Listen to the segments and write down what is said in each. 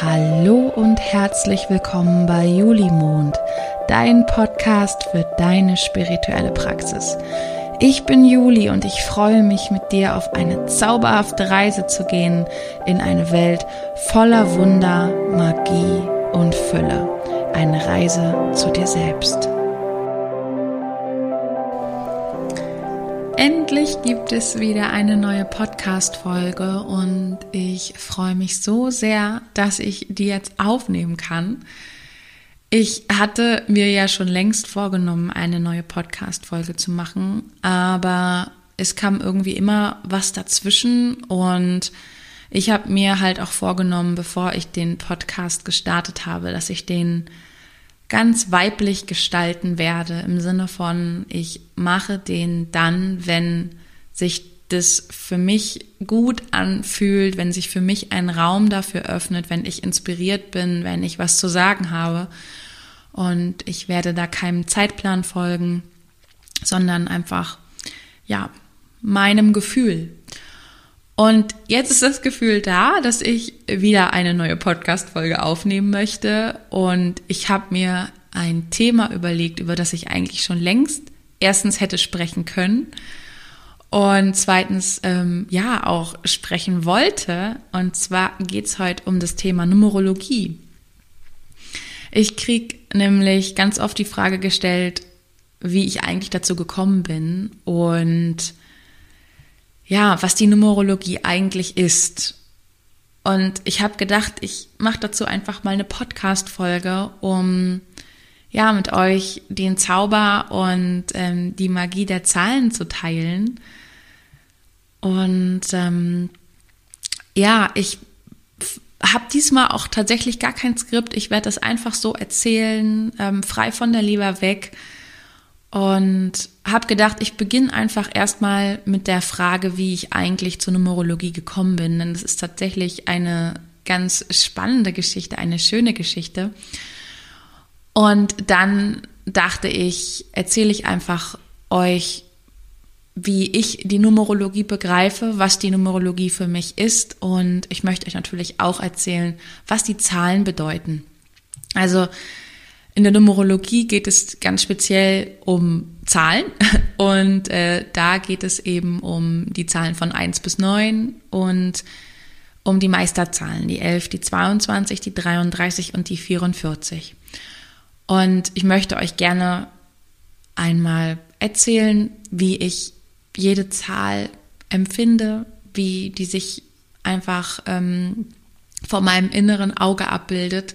Hallo und herzlich willkommen bei Julimond, dein Podcast für deine spirituelle Praxis. Ich bin Juli und ich freue mich mit dir auf eine zauberhafte Reise zu gehen in eine Welt voller Wunder, Magie und Fülle. Eine Reise zu dir selbst. Endlich gibt es wieder eine neue Podcast-Folge und ich freue mich so sehr, dass ich die jetzt aufnehmen kann. Ich hatte mir ja schon längst vorgenommen, eine neue Podcast-Folge zu machen, aber es kam irgendwie immer was dazwischen und ich habe mir halt auch vorgenommen, bevor ich den Podcast gestartet habe, dass ich den ganz weiblich gestalten werde, im Sinne von, ich mache den dann, wenn sich das für mich gut anfühlt, wenn sich für mich ein Raum dafür öffnet, wenn ich inspiriert bin, wenn ich was zu sagen habe. Und ich werde da keinem Zeitplan folgen, sondern einfach, ja, meinem Gefühl. Und jetzt ist das Gefühl da, dass ich wieder eine neue Podcast-Folge aufnehmen möchte. Und ich habe mir ein Thema überlegt, über das ich eigentlich schon längst erstens hätte sprechen können und zweitens ähm, ja auch sprechen wollte. Und zwar geht es heute um das Thema Numerologie. Ich krieg nämlich ganz oft die Frage gestellt, wie ich eigentlich dazu gekommen bin und ja, was die Numerologie eigentlich ist. Und ich habe gedacht, ich mache dazu einfach mal eine Podcast-Folge, um ja mit euch den Zauber und ähm, die Magie der Zahlen zu teilen. Und ähm, ja, ich habe diesmal auch tatsächlich gar kein Skript. Ich werde das einfach so erzählen, ähm, frei von der Leber weg. Und habe gedacht, ich beginne einfach erstmal mit der Frage, wie ich eigentlich zur Numerologie gekommen bin. Denn das ist tatsächlich eine ganz spannende Geschichte, eine schöne Geschichte. Und dann dachte ich, erzähle ich einfach euch, wie ich die Numerologie begreife, was die Numerologie für mich ist. Und ich möchte euch natürlich auch erzählen, was die Zahlen bedeuten. Also in der Numerologie geht es ganz speziell um Zahlen und äh, da geht es eben um die Zahlen von 1 bis 9 und um die Meisterzahlen, die 11, die 22, die 33 und die 44. Und ich möchte euch gerne einmal erzählen, wie ich jede Zahl empfinde, wie die sich einfach ähm, vor meinem inneren Auge abbildet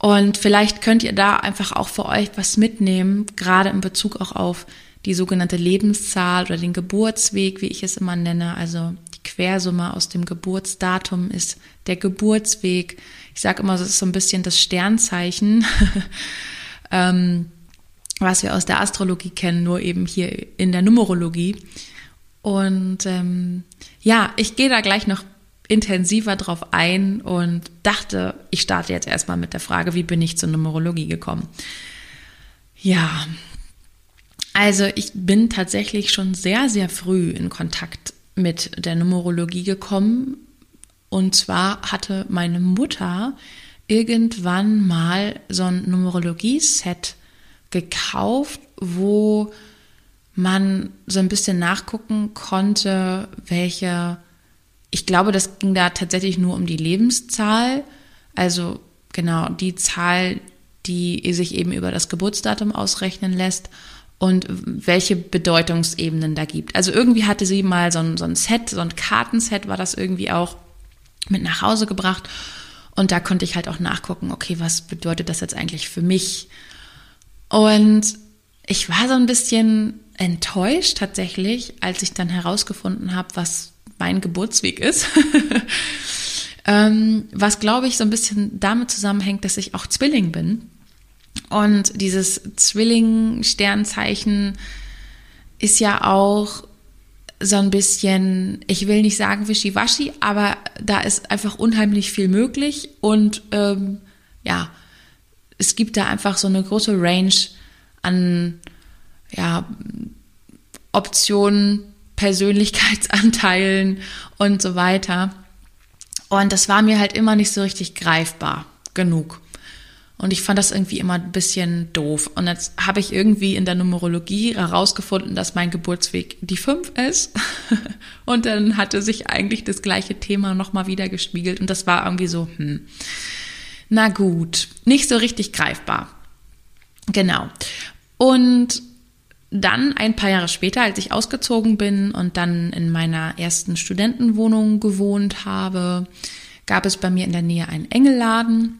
und vielleicht könnt ihr da einfach auch für euch was mitnehmen, gerade in Bezug auch auf die sogenannte Lebenszahl oder den Geburtsweg, wie ich es immer nenne. Also die Quersumme aus dem Geburtsdatum ist der Geburtsweg. Ich sage immer, das ist so ein bisschen das Sternzeichen, ähm, was wir aus der Astrologie kennen, nur eben hier in der Numerologie. Und ähm, ja, ich gehe da gleich noch intensiver drauf ein und dachte, ich starte jetzt erstmal mit der Frage, wie bin ich zur Numerologie gekommen? Ja, also ich bin tatsächlich schon sehr, sehr früh in Kontakt mit der Numerologie gekommen. Und zwar hatte meine Mutter irgendwann mal so ein Numerologie-Set gekauft, wo man so ein bisschen nachgucken konnte, welche ich glaube, das ging da tatsächlich nur um die Lebenszahl. Also genau die Zahl, die sich eben über das Geburtsdatum ausrechnen lässt und welche Bedeutungsebenen da gibt. Also irgendwie hatte sie mal so ein, so ein Set, so ein Kartenset war das irgendwie auch mit nach Hause gebracht. Und da konnte ich halt auch nachgucken, okay, was bedeutet das jetzt eigentlich für mich? Und ich war so ein bisschen enttäuscht tatsächlich, als ich dann herausgefunden habe, was mein Geburtsweg ist. ähm, was, glaube ich, so ein bisschen damit zusammenhängt, dass ich auch Zwilling bin. Und dieses Zwilling-Sternzeichen ist ja auch so ein bisschen, ich will nicht sagen wischiwaschi, aber da ist einfach unheimlich viel möglich und ähm, ja, es gibt da einfach so eine große Range an ja, Optionen, Persönlichkeitsanteilen und so weiter. Und das war mir halt immer nicht so richtig greifbar genug. Und ich fand das irgendwie immer ein bisschen doof. Und jetzt habe ich irgendwie in der Numerologie herausgefunden, dass mein Geburtsweg die 5 ist. und dann hatte sich eigentlich das gleiche Thema nochmal wieder gespiegelt. Und das war irgendwie so, hm, na gut, nicht so richtig greifbar. Genau. Und dann ein paar Jahre später, als ich ausgezogen bin und dann in meiner ersten Studentenwohnung gewohnt habe, gab es bei mir in der Nähe einen Engelladen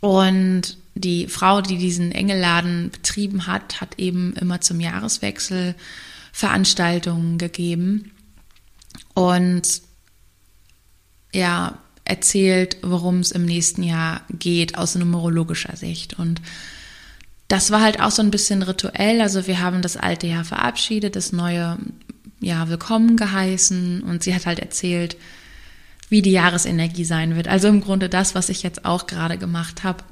und die Frau, die diesen Engelladen betrieben hat, hat eben immer zum Jahreswechsel Veranstaltungen gegeben und ja, erzählt, worum es im nächsten Jahr geht aus numerologischer Sicht. Und das war halt auch so ein bisschen rituell. Also wir haben das alte Jahr verabschiedet, das neue Jahr willkommen geheißen und sie hat halt erzählt, wie die Jahresenergie sein wird. Also im Grunde das, was ich jetzt auch gerade gemacht habe,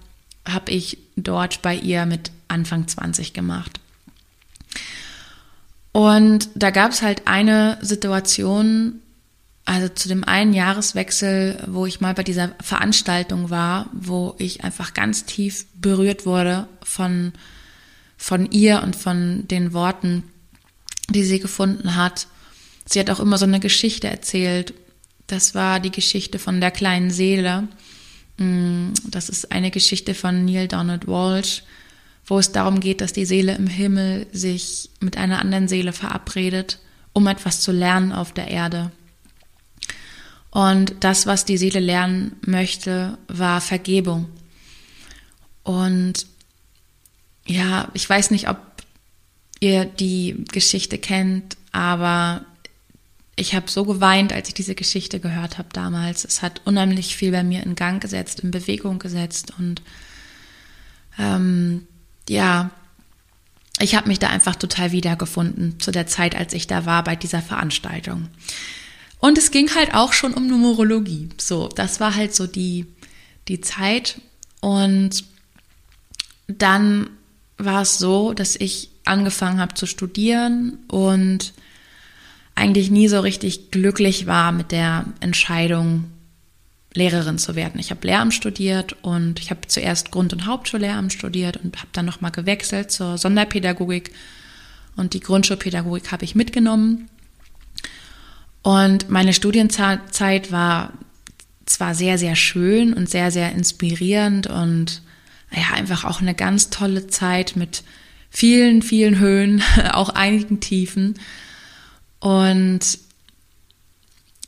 habe ich dort bei ihr mit Anfang 20 gemacht. Und da gab es halt eine Situation, also zu dem einen Jahreswechsel, wo ich mal bei dieser Veranstaltung war, wo ich einfach ganz tief berührt wurde von, von ihr und von den Worten, die sie gefunden hat. Sie hat auch immer so eine Geschichte erzählt, das war die Geschichte von der kleinen Seele. Mm, das ist eine Geschichte von Neil Donald Walsh, wo es darum geht, dass die Seele im Himmel sich mit einer anderen Seele verabredet, um etwas zu lernen auf der Erde. Und das, was die Seele lernen möchte, war Vergebung. Und ja, ich weiß nicht, ob ihr die Geschichte kennt, aber ich habe so geweint, als ich diese Geschichte gehört habe damals. Es hat unheimlich viel bei mir in Gang gesetzt, in Bewegung gesetzt und ähm, ja, ich habe mich da einfach total wiedergefunden zu der Zeit, als ich da war bei dieser Veranstaltung. Und es ging halt auch schon um Numerologie. So, das war halt so die, die Zeit. Und dann war es so, dass ich angefangen habe zu studieren und eigentlich nie so richtig glücklich war mit der Entscheidung, Lehrerin zu werden. Ich habe Lehramt studiert und ich habe zuerst Grund- und Hauptschullehramt studiert und habe dann nochmal gewechselt zur Sonderpädagogik und die Grundschulpädagogik habe ich mitgenommen. Und meine Studienzeit war zwar sehr, sehr schön und sehr, sehr inspirierend und ja, einfach auch eine ganz tolle Zeit mit vielen, vielen Höhen, auch einigen Tiefen. Und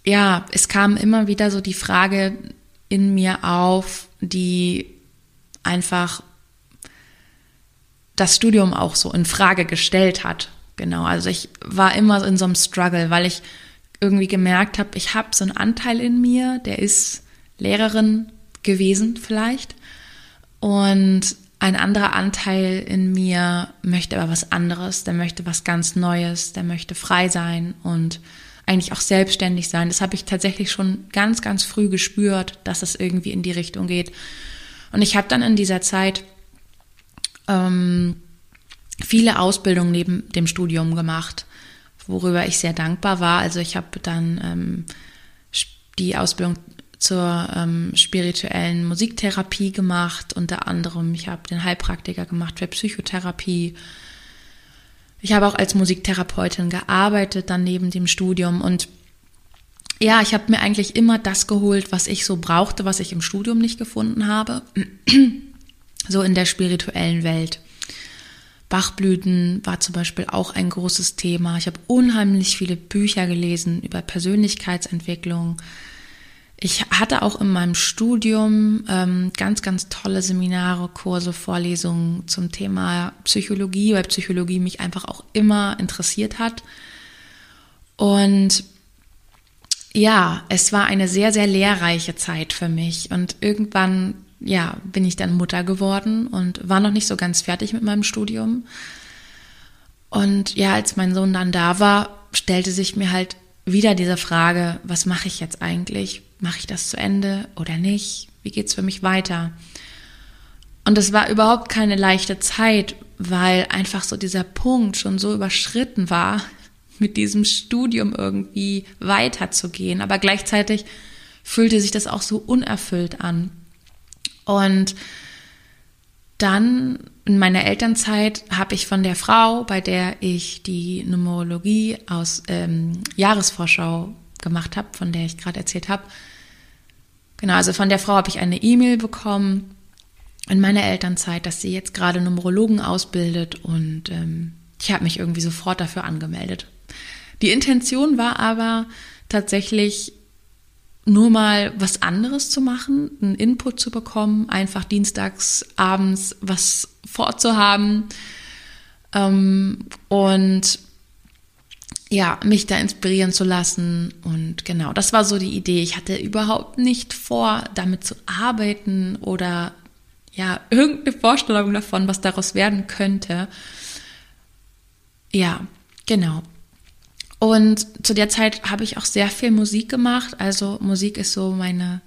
ja, es kam immer wieder so die Frage in mir auf, die einfach das Studium auch so in Frage gestellt hat. Genau, also ich war immer in so einem Struggle, weil ich irgendwie gemerkt habe, ich habe so einen Anteil in mir, der ist Lehrerin gewesen vielleicht. Und ein anderer Anteil in mir möchte aber was anderes, der möchte was ganz Neues, der möchte frei sein und eigentlich auch selbstständig sein. Das habe ich tatsächlich schon ganz, ganz früh gespürt, dass es irgendwie in die Richtung geht. Und ich habe dann in dieser Zeit ähm, viele Ausbildungen neben dem Studium gemacht, worüber ich sehr dankbar war. Also ich habe dann ähm, die Ausbildung zur ähm, spirituellen Musiktherapie gemacht, unter anderem. Ich habe den Heilpraktiker gemacht für Psychotherapie. Ich habe auch als Musiktherapeutin gearbeitet, dann neben dem Studium. Und ja, ich habe mir eigentlich immer das geholt, was ich so brauchte, was ich im Studium nicht gefunden habe. so in der spirituellen Welt. Bachblüten war zum Beispiel auch ein großes Thema. Ich habe unheimlich viele Bücher gelesen über Persönlichkeitsentwicklung, ich hatte auch in meinem Studium ähm, ganz, ganz tolle Seminare, Kurse, Vorlesungen zum Thema Psychologie, weil Psychologie mich einfach auch immer interessiert hat. Und ja, es war eine sehr, sehr lehrreiche Zeit für mich. Und irgendwann, ja, bin ich dann Mutter geworden und war noch nicht so ganz fertig mit meinem Studium. Und ja, als mein Sohn dann da war, stellte sich mir halt wieder diese Frage, was mache ich jetzt eigentlich? mache ich das zu Ende oder nicht? Wie geht es für mich weiter? Und es war überhaupt keine leichte Zeit, weil einfach so dieser Punkt schon so überschritten war, mit diesem Studium irgendwie weiterzugehen. Aber gleichzeitig fühlte sich das auch so unerfüllt an. Und dann in meiner Elternzeit habe ich von der Frau, bei der ich die Numerologie aus ähm, Jahresvorschau gemacht habe, von der ich gerade erzählt habe, genau, also von der Frau habe ich eine E-Mail bekommen in meiner Elternzeit, dass sie jetzt gerade Numerologen ausbildet und ähm, ich habe mich irgendwie sofort dafür angemeldet. Die Intention war aber tatsächlich nur mal was anderes zu machen, einen Input zu bekommen, einfach dienstags abends was vorzuhaben ähm, und ja, mich da inspirieren zu lassen. Und genau, das war so die Idee. Ich hatte überhaupt nicht vor, damit zu arbeiten oder ja, irgendeine Vorstellung davon, was daraus werden könnte. Ja, genau. Und zu der Zeit habe ich auch sehr viel Musik gemacht. Also Musik ist so meine,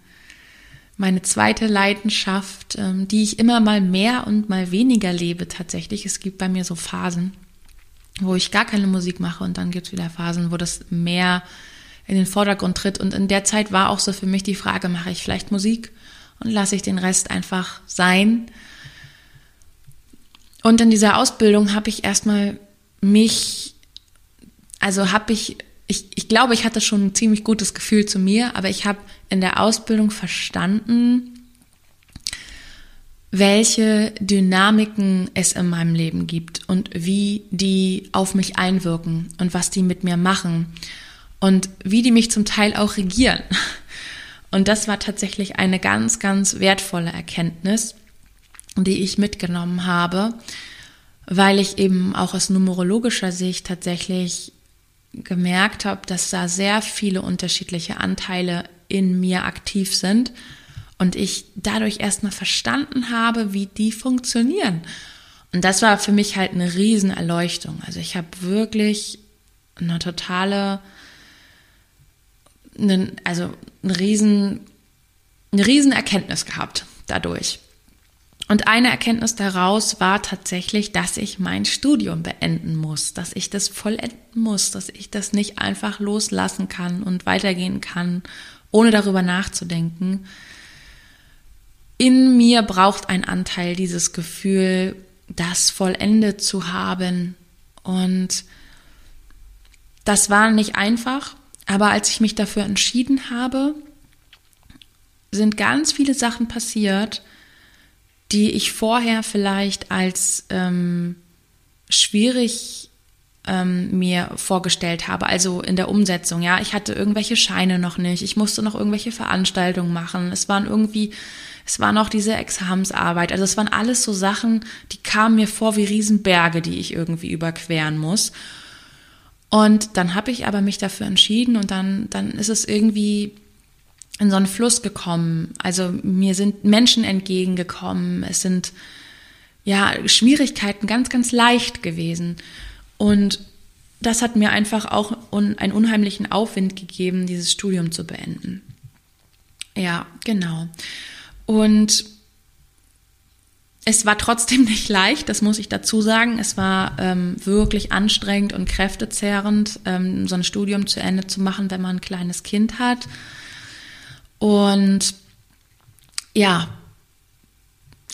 meine zweite Leidenschaft, ähm, die ich immer mal mehr und mal weniger lebe tatsächlich. Es gibt bei mir so Phasen, wo ich gar keine Musik mache und dann gibt es wieder Phasen, wo das mehr in den Vordergrund tritt. Und in der Zeit war auch so für mich die Frage, mache ich vielleicht Musik und lasse ich den Rest einfach sein. Und in dieser Ausbildung habe ich erstmal mich also habe ich, ich, ich glaube, ich hatte schon ein ziemlich gutes Gefühl zu mir, aber ich habe in der Ausbildung verstanden, welche Dynamiken es in meinem Leben gibt und wie die auf mich einwirken und was die mit mir machen und wie die mich zum Teil auch regieren. Und das war tatsächlich eine ganz, ganz wertvolle Erkenntnis, die ich mitgenommen habe, weil ich eben auch aus numerologischer Sicht tatsächlich gemerkt habe, dass da sehr viele unterschiedliche Anteile in mir aktiv sind und ich dadurch erstmal verstanden habe, wie die funktionieren. Und das war für mich halt eine Riesenerleuchtung. Also ich habe wirklich eine totale, eine, also eine riesen, eine riesen Erkenntnis gehabt dadurch. Und eine Erkenntnis daraus war tatsächlich, dass ich mein Studium beenden muss, dass ich das vollenden muss, dass ich das nicht einfach loslassen kann und weitergehen kann, ohne darüber nachzudenken. In mir braucht ein Anteil dieses Gefühl, das vollendet zu haben. Und das war nicht einfach, aber als ich mich dafür entschieden habe, sind ganz viele Sachen passiert, die ich vorher vielleicht als ähm, schwierig ähm, mir vorgestellt habe, also in der Umsetzung. Ja, ich hatte irgendwelche Scheine noch nicht, ich musste noch irgendwelche Veranstaltungen machen. Es waren irgendwie, es war noch diese Examensarbeit. Also es waren alles so Sachen, die kamen mir vor wie Riesenberge, die ich irgendwie überqueren muss. Und dann habe ich aber mich dafür entschieden und dann, dann ist es irgendwie in so einen Fluss gekommen. Also mir sind Menschen entgegengekommen. Es sind ja Schwierigkeiten ganz, ganz leicht gewesen. Und das hat mir einfach auch un einen unheimlichen Aufwind gegeben, dieses Studium zu beenden. Ja, genau. Und es war trotzdem nicht leicht, das muss ich dazu sagen. Es war ähm, wirklich anstrengend und kräftezehrend, ähm, so ein Studium zu Ende zu machen, wenn man ein kleines Kind hat. Und ja,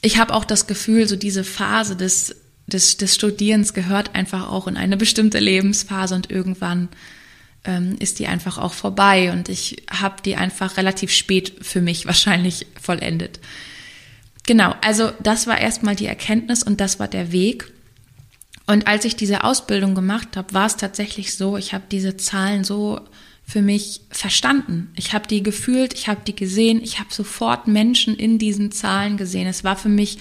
ich habe auch das Gefühl, so diese Phase des, des, des Studierens gehört einfach auch in eine bestimmte Lebensphase und irgendwann ähm, ist die einfach auch vorbei und ich habe die einfach relativ spät für mich wahrscheinlich vollendet. Genau, also das war erstmal die Erkenntnis und das war der Weg. Und als ich diese Ausbildung gemacht habe, war es tatsächlich so, ich habe diese Zahlen so für mich verstanden. Ich habe die gefühlt, ich habe die gesehen, ich habe sofort Menschen in diesen Zahlen gesehen. Es war für mich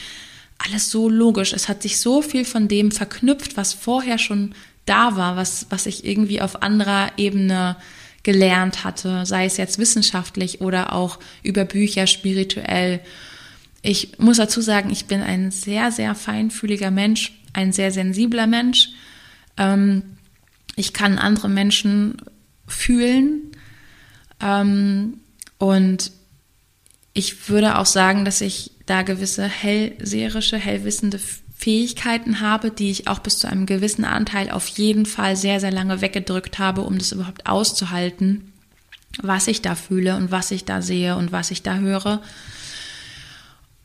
alles so logisch. Es hat sich so viel von dem verknüpft, was vorher schon da war, was, was ich irgendwie auf anderer Ebene gelernt hatte, sei es jetzt wissenschaftlich oder auch über Bücher spirituell. Ich muss dazu sagen, ich bin ein sehr, sehr feinfühliger Mensch, ein sehr sensibler Mensch. Ähm, ich kann andere Menschen fühlen. Ähm, und ich würde auch sagen, dass ich da gewisse hellseherische, hellwissende Fähigkeiten habe, die ich auch bis zu einem gewissen Anteil auf jeden Fall sehr, sehr lange weggedrückt habe, um das überhaupt auszuhalten. was ich da fühle und was ich da sehe und was ich da höre.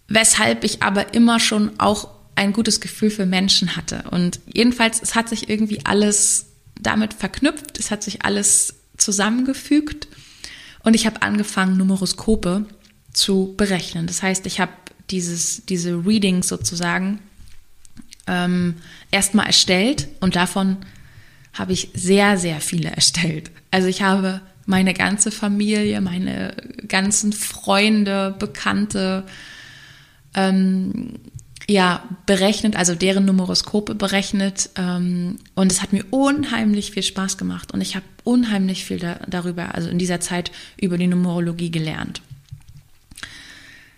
Weshalb ich aber immer schon auch ein gutes Gefühl für Menschen hatte. Und jedenfalls, es hat sich irgendwie alles damit verknüpft, es hat sich alles zusammengefügt und ich habe angefangen, Numeroskope zu berechnen. Das heißt, ich habe dieses, diese Readings sozusagen ähm, erstmal erstellt und davon habe ich sehr, sehr viele erstellt. Also ich habe meine ganze Familie, meine ganzen Freunde, Bekannte, ähm, ja, berechnet, also deren Numeroskope berechnet. Ähm, und es hat mir unheimlich viel Spaß gemacht. Und ich habe unheimlich viel da, darüber, also in dieser Zeit über die Numerologie gelernt.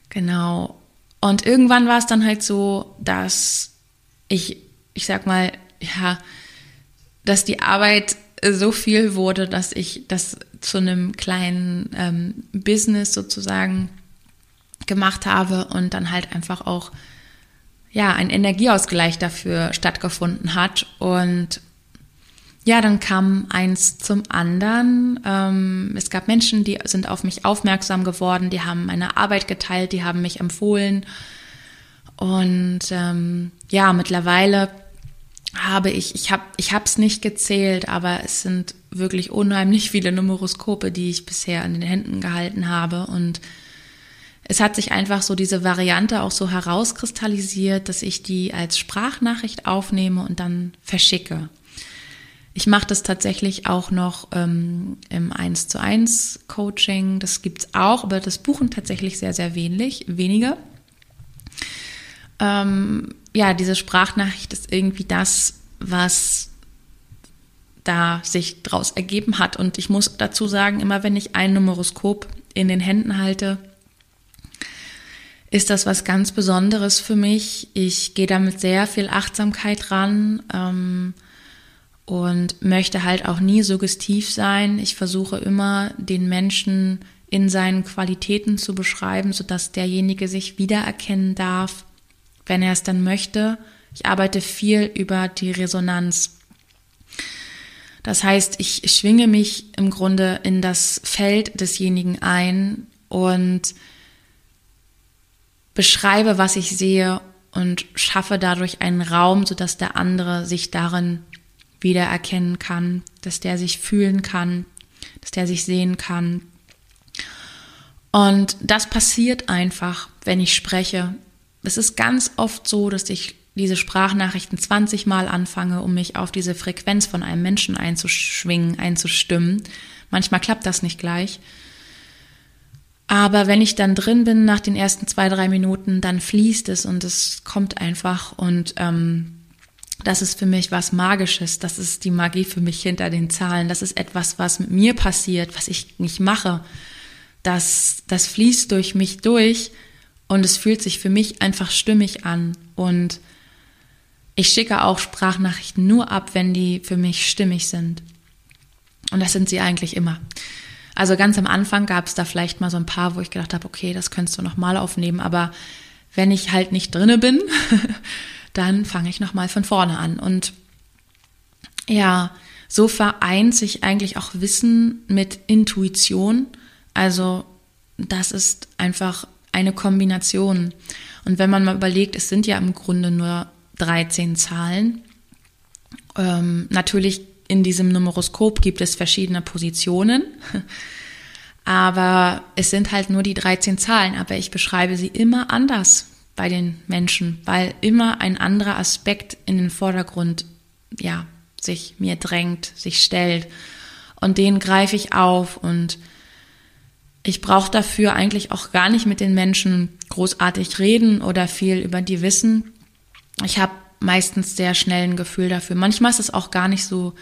Genau. Und irgendwann war es dann halt so, dass ich, ich sag mal, ja, dass die Arbeit so viel wurde, dass ich das zu einem kleinen ähm, Business sozusagen gemacht habe und dann halt einfach auch ja ein Energieausgleich dafür stattgefunden hat und ja, dann kam eins zum anderen. Ähm, es gab Menschen, die sind auf mich aufmerksam geworden, die haben meine Arbeit geteilt, die haben mich empfohlen. Und ähm, ja, mittlerweile habe ich, ich habe ich es nicht gezählt, aber es sind wirklich unheimlich viele Numeroskope, die ich bisher in den Händen gehalten habe. Und es hat sich einfach so diese Variante auch so herauskristallisiert, dass ich die als Sprachnachricht aufnehme und dann verschicke. Ich mache das tatsächlich auch noch ähm, im 1 zu 1 Coaching. Das gibt's auch, aber das buchen tatsächlich sehr, sehr wenig, wenige. Ähm, ja, diese Sprachnachricht ist irgendwie das, was da sich draus ergeben hat. Und ich muss dazu sagen, immer wenn ich ein Numeroskop in den Händen halte, ist das was ganz Besonderes für mich. Ich gehe damit sehr viel Achtsamkeit ran ähm, und möchte halt auch nie suggestiv sein. Ich versuche immer, den Menschen in seinen Qualitäten zu beschreiben, sodass derjenige sich wiedererkennen darf, wenn er es dann möchte. Ich arbeite viel über die Resonanz. Das heißt, ich schwinge mich im Grunde in das Feld desjenigen ein und beschreibe, was ich sehe und schaffe dadurch einen Raum, sodass der andere sich darin wiedererkennen kann, dass der sich fühlen kann, dass der sich sehen kann. Und das passiert einfach, wenn ich spreche. Es ist ganz oft so, dass ich diese Sprachnachrichten 20 Mal anfange, um mich auf diese Frequenz von einem Menschen einzuschwingen, einzustimmen. Manchmal klappt das nicht gleich. Aber wenn ich dann drin bin nach den ersten zwei, drei Minuten, dann fließt es und es kommt einfach und ähm, das ist für mich was Magisches. Das ist die Magie für mich hinter den Zahlen. Das ist etwas, was mit mir passiert, was ich nicht mache. Das, das fließt durch mich durch und es fühlt sich für mich einfach stimmig an. Und ich schicke auch Sprachnachrichten nur ab, wenn die für mich stimmig sind. Und das sind sie eigentlich immer. Also ganz am Anfang gab es da vielleicht mal so ein paar, wo ich gedacht habe, okay, das könntest du nochmal aufnehmen. Aber wenn ich halt nicht drinne bin, dann fange ich nochmal von vorne an. Und ja, so vereint sich eigentlich auch Wissen mit Intuition. Also das ist einfach eine Kombination. Und wenn man mal überlegt, es sind ja im Grunde nur 13 Zahlen. Ähm, natürlich in diesem Numeroskop gibt es verschiedene Positionen, aber es sind halt nur die 13 Zahlen, aber ich beschreibe sie immer anders bei den Menschen, weil immer ein anderer Aspekt in den Vordergrund, ja, sich mir drängt, sich stellt und den greife ich auf und ich brauche dafür eigentlich auch gar nicht mit den Menschen großartig reden oder viel über die wissen. Ich habe meistens sehr schnell ein Gefühl dafür. Manchmal ist es auch gar nicht so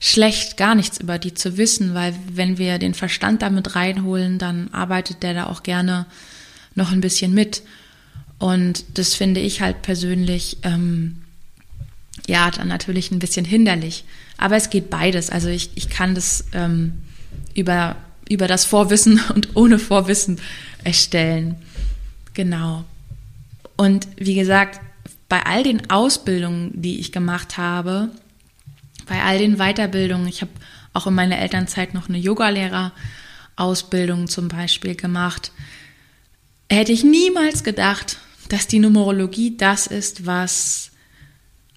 schlecht, gar nichts über die zu wissen, weil wenn wir den Verstand damit reinholen, dann arbeitet der da auch gerne noch ein bisschen mit. Und das finde ich halt persönlich, ähm, ja, dann natürlich ein bisschen hinderlich. Aber es geht beides. Also ich, ich kann das ähm, über, über das Vorwissen und ohne Vorwissen erstellen. Genau. Und wie gesagt, bei all den Ausbildungen, die ich gemacht habe, bei all den Weiterbildungen, ich habe auch in meiner Elternzeit noch eine Yogalehrer Ausbildung zum Beispiel gemacht, hätte ich niemals gedacht, dass die Numerologie das ist, was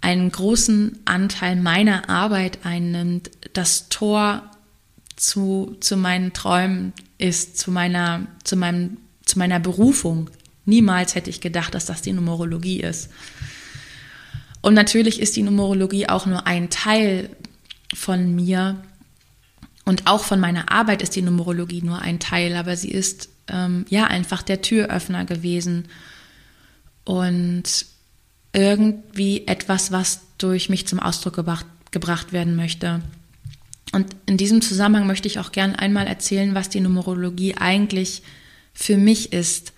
einen großen Anteil meiner Arbeit einnimmt, das Tor zu, zu meinen Träumen ist, zu meiner, zu meinem, zu meiner Berufung. Niemals hätte ich gedacht, dass das die Numerologie ist. Und natürlich ist die Numerologie auch nur ein Teil von mir. Und auch von meiner Arbeit ist die Numerologie nur ein Teil, aber sie ist ähm, ja einfach der Türöffner gewesen und irgendwie etwas, was durch mich zum Ausdruck gebracht, gebracht werden möchte. Und in diesem Zusammenhang möchte ich auch gern einmal erzählen, was die Numerologie eigentlich für mich ist.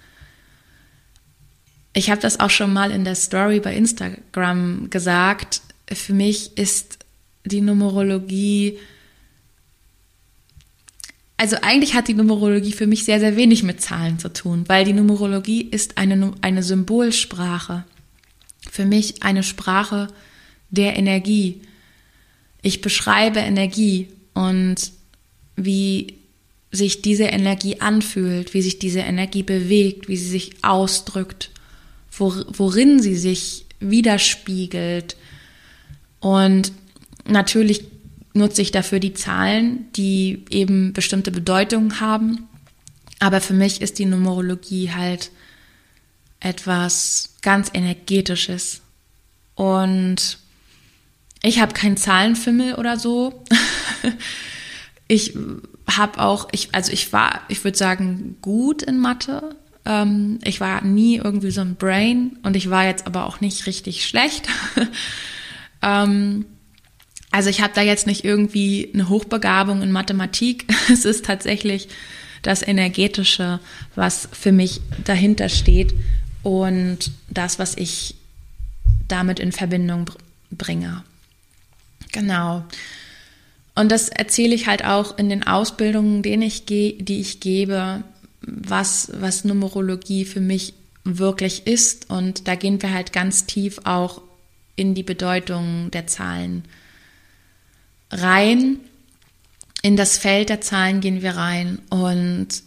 Ich habe das auch schon mal in der Story bei Instagram gesagt. Für mich ist die Numerologie also eigentlich hat die Numerologie für mich sehr, sehr wenig mit Zahlen zu tun, weil die Numerologie ist eine, eine Symbolsprache. Für mich eine Sprache der Energie. Ich beschreibe Energie und wie sich diese Energie anfühlt, wie sich diese Energie bewegt, wie sie sich ausdrückt, worin sie sich widerspiegelt. Und natürlich nutze ich dafür die Zahlen, die eben bestimmte Bedeutungen haben. Aber für mich ist die Numerologie halt etwas ganz Energetisches. Und ich habe keinen Zahlenfimmel oder so. ich habe auch, ich, also ich war, ich würde sagen, gut in Mathe. Ähm, ich war nie irgendwie so ein Brain und ich war jetzt aber auch nicht richtig schlecht. ähm, also ich habe da jetzt nicht irgendwie eine Hochbegabung in Mathematik. Es ist tatsächlich das Energetische, was für mich dahinter steht und das, was ich damit in Verbindung bringe. Genau. Und das erzähle ich halt auch in den Ausbildungen, denen ich die ich gebe, was, was Numerologie für mich wirklich ist. Und da gehen wir halt ganz tief auch in die Bedeutung der Zahlen rein. In das Feld der Zahlen gehen wir rein. Und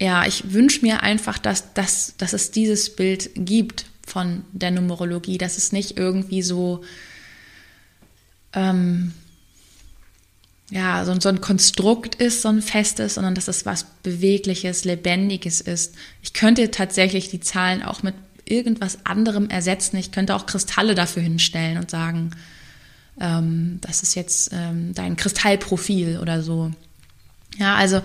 ja, ich wünsche mir einfach, dass, dass, dass es dieses Bild gibt von der Numerologie, dass es nicht irgendwie so, ähm, ja, so, ein Konstrukt ist, so ein festes, sondern dass es was Bewegliches, Lebendiges ist. Ich könnte tatsächlich die Zahlen auch mit irgendwas anderem ersetzen. Ich könnte auch Kristalle dafür hinstellen und sagen, ähm, das ist jetzt ähm, dein Kristallprofil oder so. Ja, also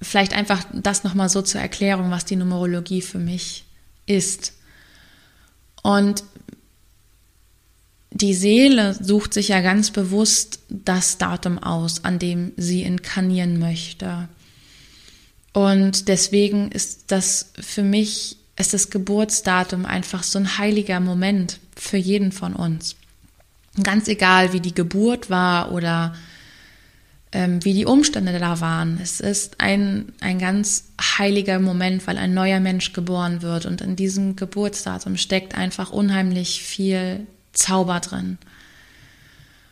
vielleicht einfach das nochmal so zur Erklärung, was die Numerologie für mich ist. Und die Seele sucht sich ja ganz bewusst das Datum aus, an dem sie inkarnieren möchte. Und deswegen ist das für mich, ist das Geburtsdatum einfach so ein heiliger Moment für jeden von uns. Ganz egal, wie die Geburt war oder ähm, wie die Umstände da waren. Es ist ein, ein ganz heiliger Moment, weil ein neuer Mensch geboren wird. Und in diesem Geburtsdatum steckt einfach unheimlich viel Zauber drin.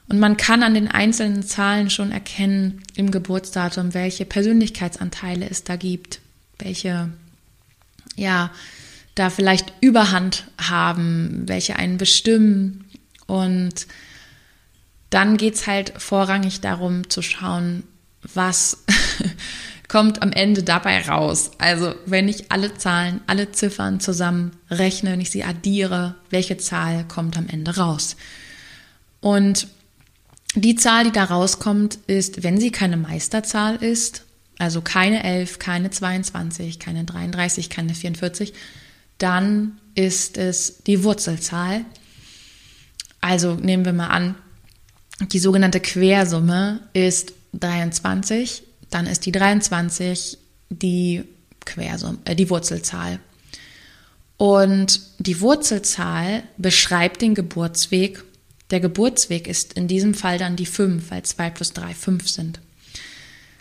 Und man kann an den einzelnen Zahlen schon erkennen im Geburtsdatum, welche Persönlichkeitsanteile es da gibt, welche, ja, da vielleicht Überhand haben, welche einen bestimmen, und dann geht es halt vorrangig darum zu schauen, was kommt am Ende dabei raus. Also wenn ich alle Zahlen, alle Ziffern zusammen rechne, wenn ich sie addiere, welche Zahl kommt am Ende raus? Und die Zahl, die da rauskommt, ist, wenn sie keine Meisterzahl ist, also keine 11, keine 22, keine 33, keine 44, dann ist es die Wurzelzahl. Also nehmen wir mal an, die sogenannte Quersumme ist 23, dann ist die 23 die Quersumme, äh, die Wurzelzahl. Und die Wurzelzahl beschreibt den Geburtsweg. Der Geburtsweg ist in diesem Fall dann die 5, weil 2 plus 3 5 sind.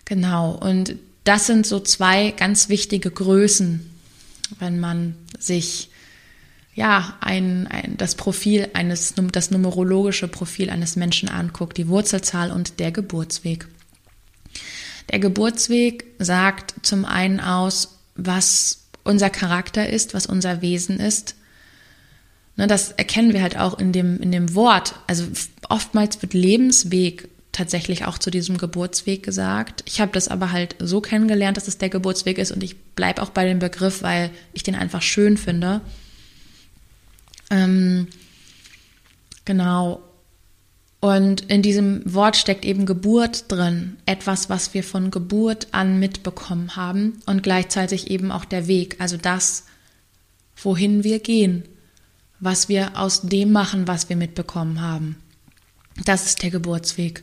Genau, und das sind so zwei ganz wichtige Größen, wenn man sich ja, ein, ein, das Profil eines, das numerologische Profil eines Menschen anguckt, die Wurzelzahl und der Geburtsweg. Der Geburtsweg sagt zum einen aus, was unser Charakter ist, was unser Wesen ist. Ne, das erkennen wir halt auch in dem, in dem Wort. Also oftmals wird Lebensweg tatsächlich auch zu diesem Geburtsweg gesagt. Ich habe das aber halt so kennengelernt, dass es der Geburtsweg ist und ich bleibe auch bei dem Begriff, weil ich den einfach schön finde. Ähm, genau. Und in diesem Wort steckt eben Geburt drin, etwas, was wir von Geburt an mitbekommen haben und gleichzeitig eben auch der Weg, also das, wohin wir gehen, was wir aus dem machen, was wir mitbekommen haben. Das ist der Geburtsweg.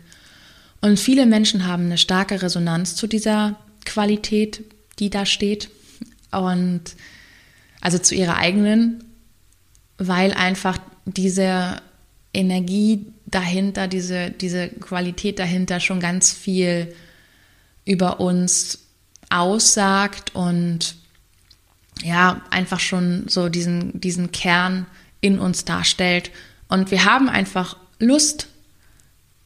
Und viele Menschen haben eine starke Resonanz zu dieser Qualität, die da steht. Und also zu ihrer eigenen, weil einfach diese Energie dahinter, diese, diese Qualität dahinter schon ganz viel über uns aussagt und ja, einfach schon so diesen, diesen Kern in uns darstellt. Und wir haben einfach Lust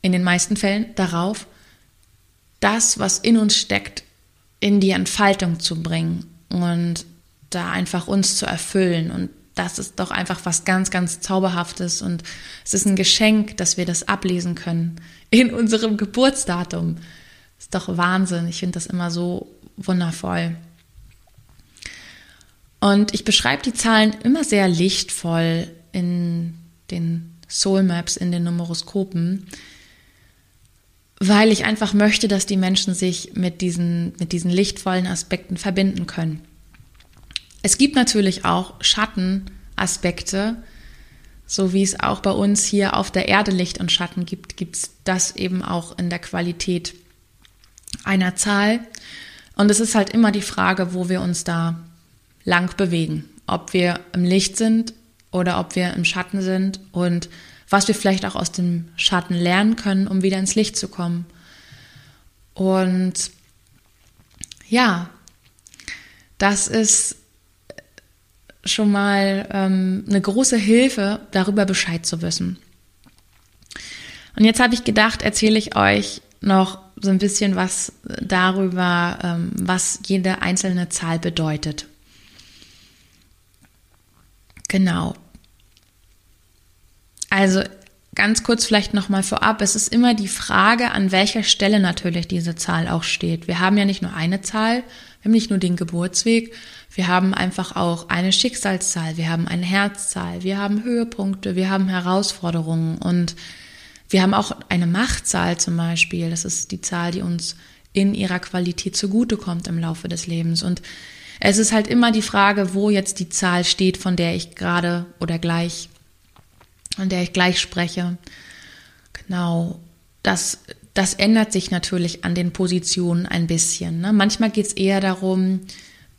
in den meisten Fällen darauf, das, was in uns steckt, in die Entfaltung zu bringen und da einfach uns zu erfüllen. Und das ist doch einfach was ganz, ganz Zauberhaftes und es ist ein Geschenk, dass wir das ablesen können in unserem Geburtsdatum. Ist doch Wahnsinn. Ich finde das immer so wundervoll. Und ich beschreibe die Zahlen immer sehr lichtvoll in den Soul Maps, in den Numeroskopen weil ich einfach möchte, dass die Menschen sich mit diesen, mit diesen lichtvollen Aspekten verbinden können. Es gibt natürlich auch Schattenaspekte, so wie es auch bei uns hier auf der Erde Licht und Schatten gibt, gibt es das eben auch in der Qualität einer Zahl. Und es ist halt immer die Frage, wo wir uns da lang bewegen. Ob wir im Licht sind oder ob wir im Schatten sind und was wir vielleicht auch aus dem Schatten lernen können, um wieder ins Licht zu kommen. Und ja, das ist schon mal ähm, eine große Hilfe, darüber Bescheid zu wissen. Und jetzt habe ich gedacht, erzähle ich euch noch so ein bisschen was darüber, ähm, was jede einzelne Zahl bedeutet. Genau. Also ganz kurz vielleicht nochmal vorab, es ist immer die Frage, an welcher Stelle natürlich diese Zahl auch steht. Wir haben ja nicht nur eine Zahl, wir haben nicht nur den Geburtsweg, wir haben einfach auch eine Schicksalszahl, wir haben eine Herzzahl, wir haben Höhepunkte, wir haben Herausforderungen und wir haben auch eine Machtzahl zum Beispiel. Das ist die Zahl, die uns in ihrer Qualität zugutekommt im Laufe des Lebens. Und es ist halt immer die Frage, wo jetzt die Zahl steht, von der ich gerade oder gleich an der ich gleich spreche. Genau, das, das ändert sich natürlich an den Positionen ein bisschen. Ne? Manchmal geht es eher darum,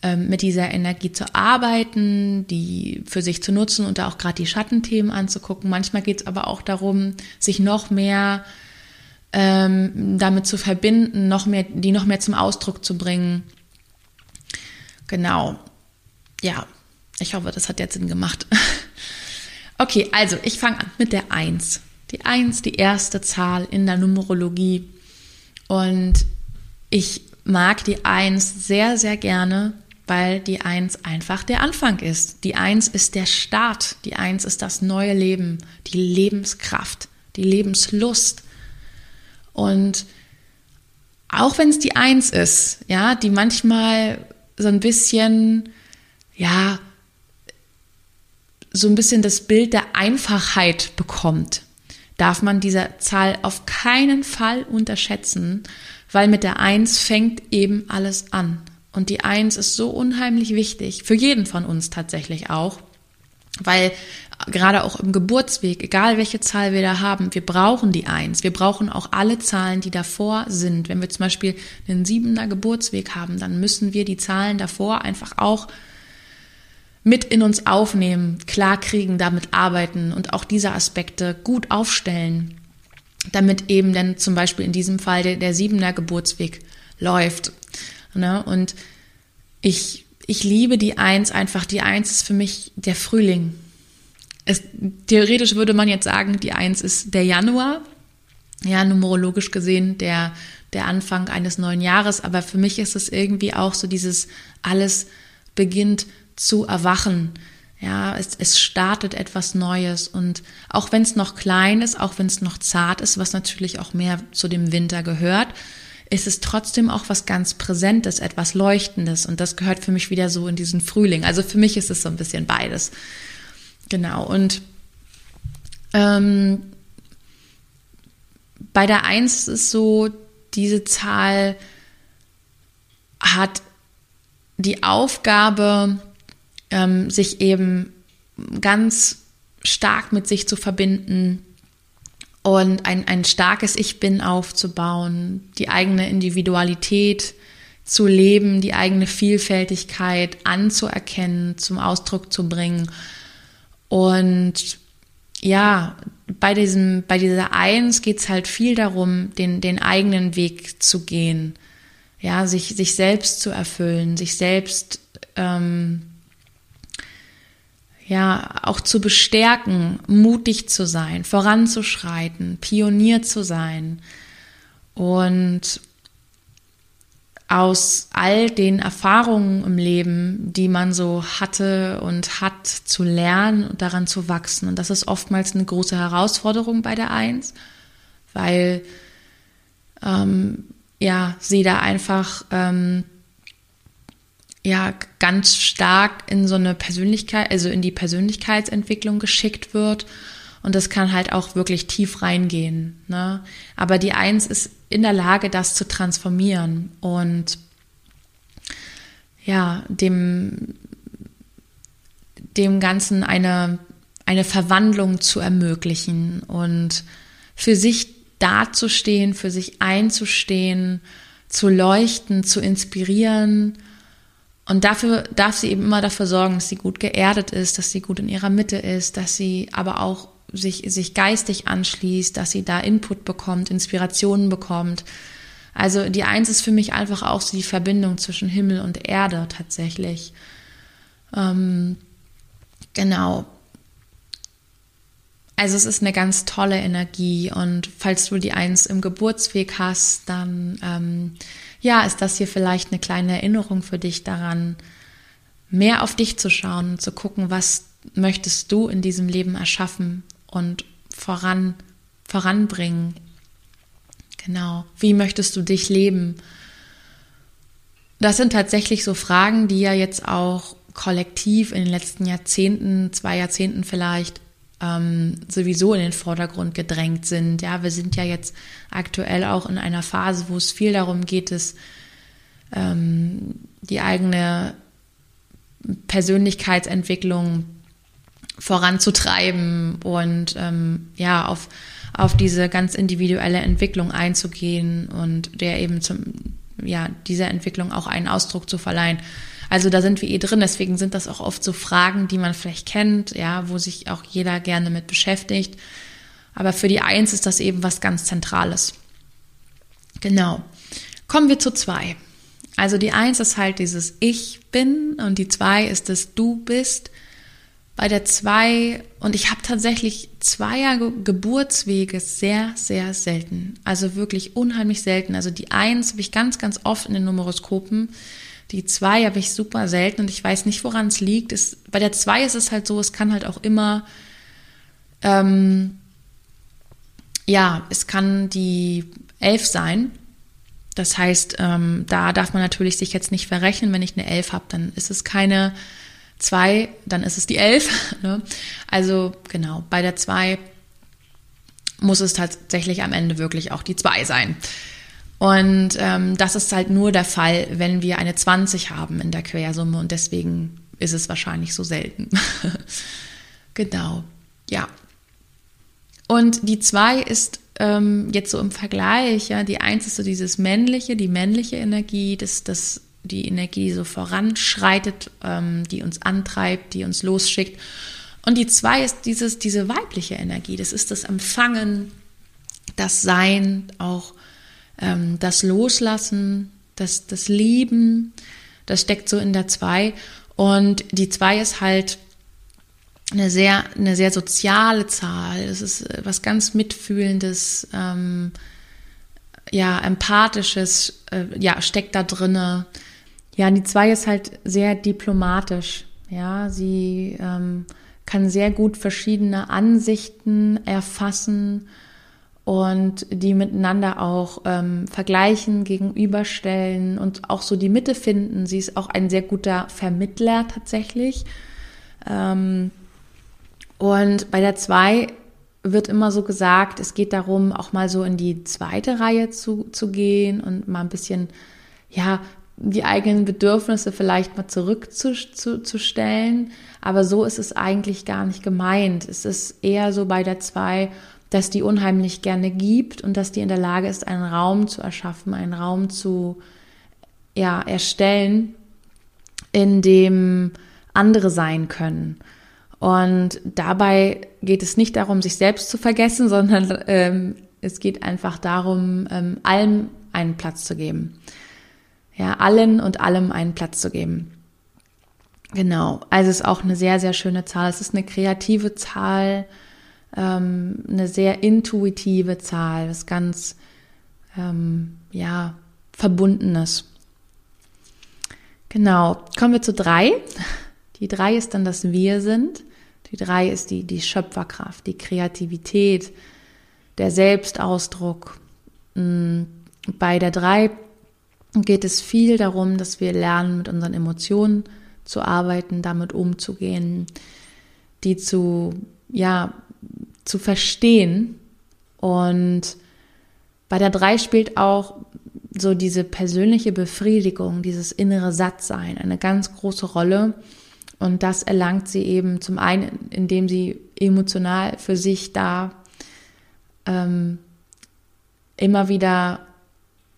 ähm, mit dieser Energie zu arbeiten, die für sich zu nutzen und da auch gerade die Schattenthemen anzugucken. Manchmal geht es aber auch darum, sich noch mehr ähm, damit zu verbinden, noch mehr, die noch mehr zum Ausdruck zu bringen. Genau. Ja, ich hoffe, das hat jetzt Sinn gemacht. Okay, also ich fange an mit der 1. Die 1, die erste Zahl in der Numerologie. Und ich mag die 1 sehr, sehr gerne, weil die 1 einfach der Anfang ist. Die 1 ist der Start. Die 1 ist das neue Leben, die Lebenskraft, die Lebenslust. Und auch wenn es die 1 ist, ja, die manchmal so ein bisschen, ja, so ein bisschen das Bild der Einfachheit bekommt, darf man diese Zahl auf keinen Fall unterschätzen, weil mit der Eins fängt eben alles an. Und die Eins ist so unheimlich wichtig, für jeden von uns tatsächlich auch, weil gerade auch im Geburtsweg, egal welche Zahl wir da haben, wir brauchen die Eins. Wir brauchen auch alle Zahlen, die davor sind. Wenn wir zum Beispiel einen siebener Geburtsweg haben, dann müssen wir die Zahlen davor einfach auch mit in uns aufnehmen, klarkriegen, damit arbeiten und auch diese Aspekte gut aufstellen, damit eben dann zum Beispiel in diesem Fall der, der siebener Geburtsweg läuft. Ne? Und ich, ich liebe die Eins einfach. Die Eins ist für mich der Frühling. Es, theoretisch würde man jetzt sagen, die Eins ist der Januar. ja, numerologisch gesehen der, der Anfang eines neuen Jahres. Aber für mich ist es irgendwie auch so dieses, alles beginnt zu erwachen. Ja, es, es startet etwas Neues und auch wenn es noch klein ist, auch wenn es noch zart ist, was natürlich auch mehr zu dem Winter gehört, ist es trotzdem auch was ganz Präsentes, etwas Leuchtendes und das gehört für mich wieder so in diesen Frühling. Also für mich ist es so ein bisschen beides. Genau und ähm, bei der Eins ist es so, diese Zahl hat die Aufgabe, ähm, sich eben ganz stark mit sich zu verbinden und ein, ein starkes Ich-Bin aufzubauen, die eigene Individualität zu leben, die eigene Vielfältigkeit anzuerkennen, zum Ausdruck zu bringen. Und ja, bei diesem, bei dieser Eins geht es halt viel darum, den, den eigenen Weg zu gehen. Ja, sich, sich selbst zu erfüllen, sich selbst ähm, ja auch zu bestärken, mutig zu sein, voranzuschreiten, Pionier zu sein und aus all den Erfahrungen im Leben, die man so hatte und hat, zu lernen und daran zu wachsen. Und das ist oftmals eine große Herausforderung bei der Eins, weil ähm, ja sie da einfach ähm, ja ganz stark in so eine Persönlichkeit, also in die Persönlichkeitsentwicklung geschickt wird. Und das kann halt auch wirklich tief reingehen. Ne? Aber die Eins ist in der Lage, das zu transformieren und ja, dem, dem Ganzen eine, eine Verwandlung zu ermöglichen und für sich dazustehen, für sich einzustehen, zu leuchten, zu inspirieren und dafür darf sie eben immer dafür sorgen, dass sie gut geerdet ist, dass sie gut in ihrer Mitte ist, dass sie aber auch sich, sich geistig anschließt, dass sie da Input bekommt, Inspirationen bekommt. Also die Eins ist für mich einfach auch so die Verbindung zwischen Himmel und Erde tatsächlich. Ähm, genau. Also es ist eine ganz tolle Energie und falls du die Eins im Geburtsweg hast, dann ähm, ja, ist das hier vielleicht eine kleine Erinnerung für dich daran, mehr auf dich zu schauen und zu gucken, was möchtest du in diesem Leben erschaffen und voran, voranbringen. Genau. Wie möchtest du dich leben? Das sind tatsächlich so Fragen, die ja jetzt auch kollektiv in den letzten Jahrzehnten, zwei Jahrzehnten vielleicht, ähm, sowieso in den Vordergrund gedrängt sind. Ja, wir sind ja jetzt aktuell auch in einer Phase, wo es viel darum geht, es ähm, die eigene Persönlichkeitsentwicklung voranzutreiben und ähm, ja auf auf diese ganz individuelle Entwicklung einzugehen und der eben zum ja dieser Entwicklung auch einen Ausdruck zu verleihen. Also da sind wir eh drin, deswegen sind das auch oft so Fragen, die man vielleicht kennt, ja, wo sich auch jeder gerne mit beschäftigt. Aber für die Eins ist das eben was ganz Zentrales. Genau. Kommen wir zu zwei. Also die Eins ist halt dieses Ich bin und die zwei ist das Du bist. Bei der zwei, und ich habe tatsächlich zweier Geburtswege sehr, sehr selten. Also wirklich unheimlich selten. Also die Eins habe ich ganz, ganz oft in den Numeroskopen. Die zwei habe ich super selten und ich weiß nicht, woran es liegt. Bei der zwei ist es halt so, es kann halt auch immer, ähm, ja, es kann die elf sein. Das heißt, ähm, da darf man natürlich sich jetzt nicht verrechnen. Wenn ich eine elf habe, dann ist es keine zwei, dann ist es die elf. Ne? Also genau, bei der zwei muss es tatsächlich am Ende wirklich auch die zwei sein. Und ähm, das ist halt nur der Fall, wenn wir eine 20 haben in der Quersumme und deswegen ist es wahrscheinlich so selten. genau, ja. Und die 2 ist ähm, jetzt so im Vergleich, ja, die 1 ist so dieses männliche, die männliche Energie, das, das, die Energie, die so voranschreitet, ähm, die uns antreibt, die uns losschickt. Und die 2 ist dieses, diese weibliche Energie, das ist das Empfangen, das Sein, auch ähm, das Loslassen, das, das Lieben, das steckt so in der zwei. Und die zwei ist halt eine sehr, eine sehr soziale Zahl. Es ist äh, was ganz Mitfühlendes, ähm, ja, Empathisches, äh, ja, steckt da drinne. Ja, die zwei ist halt sehr diplomatisch. Ja, sie ähm, kann sehr gut verschiedene Ansichten erfassen und die miteinander auch ähm, vergleichen, gegenüberstellen und auch so die Mitte finden. Sie ist auch ein sehr guter Vermittler tatsächlich. Ähm, und bei der zwei wird immer so gesagt, es geht darum, auch mal so in die zweite Reihe zu, zu gehen und mal ein bisschen, ja, die eigenen Bedürfnisse vielleicht mal zurückzustellen. Aber so ist es eigentlich gar nicht gemeint. Es ist eher so bei der zwei, dass die unheimlich gerne gibt und dass die in der Lage ist, einen Raum zu erschaffen, einen Raum zu ja, erstellen, in dem andere sein können. Und dabei geht es nicht darum, sich selbst zu vergessen, sondern ähm, es geht einfach darum, ähm, allem einen Platz zu geben. Ja, allen und allem einen Platz zu geben. Genau. Also es ist auch eine sehr, sehr schöne Zahl. Es ist eine kreative Zahl, ähm, eine sehr intuitive Zahl, was ganz, ähm, ja, Verbundenes. Genau. Kommen wir zu drei. Die drei ist dann das Wir sind. Die drei ist die, die Schöpferkraft, die Kreativität, der Selbstausdruck. Mm, bei der drei geht es viel darum, dass wir lernen, mit unseren Emotionen zu arbeiten, damit umzugehen, die zu, ja, zu verstehen. Und bei der drei spielt auch so diese persönliche Befriedigung, dieses innere Sattsein eine ganz große Rolle. Und das erlangt sie eben zum einen, indem sie emotional für sich da ähm, immer wieder,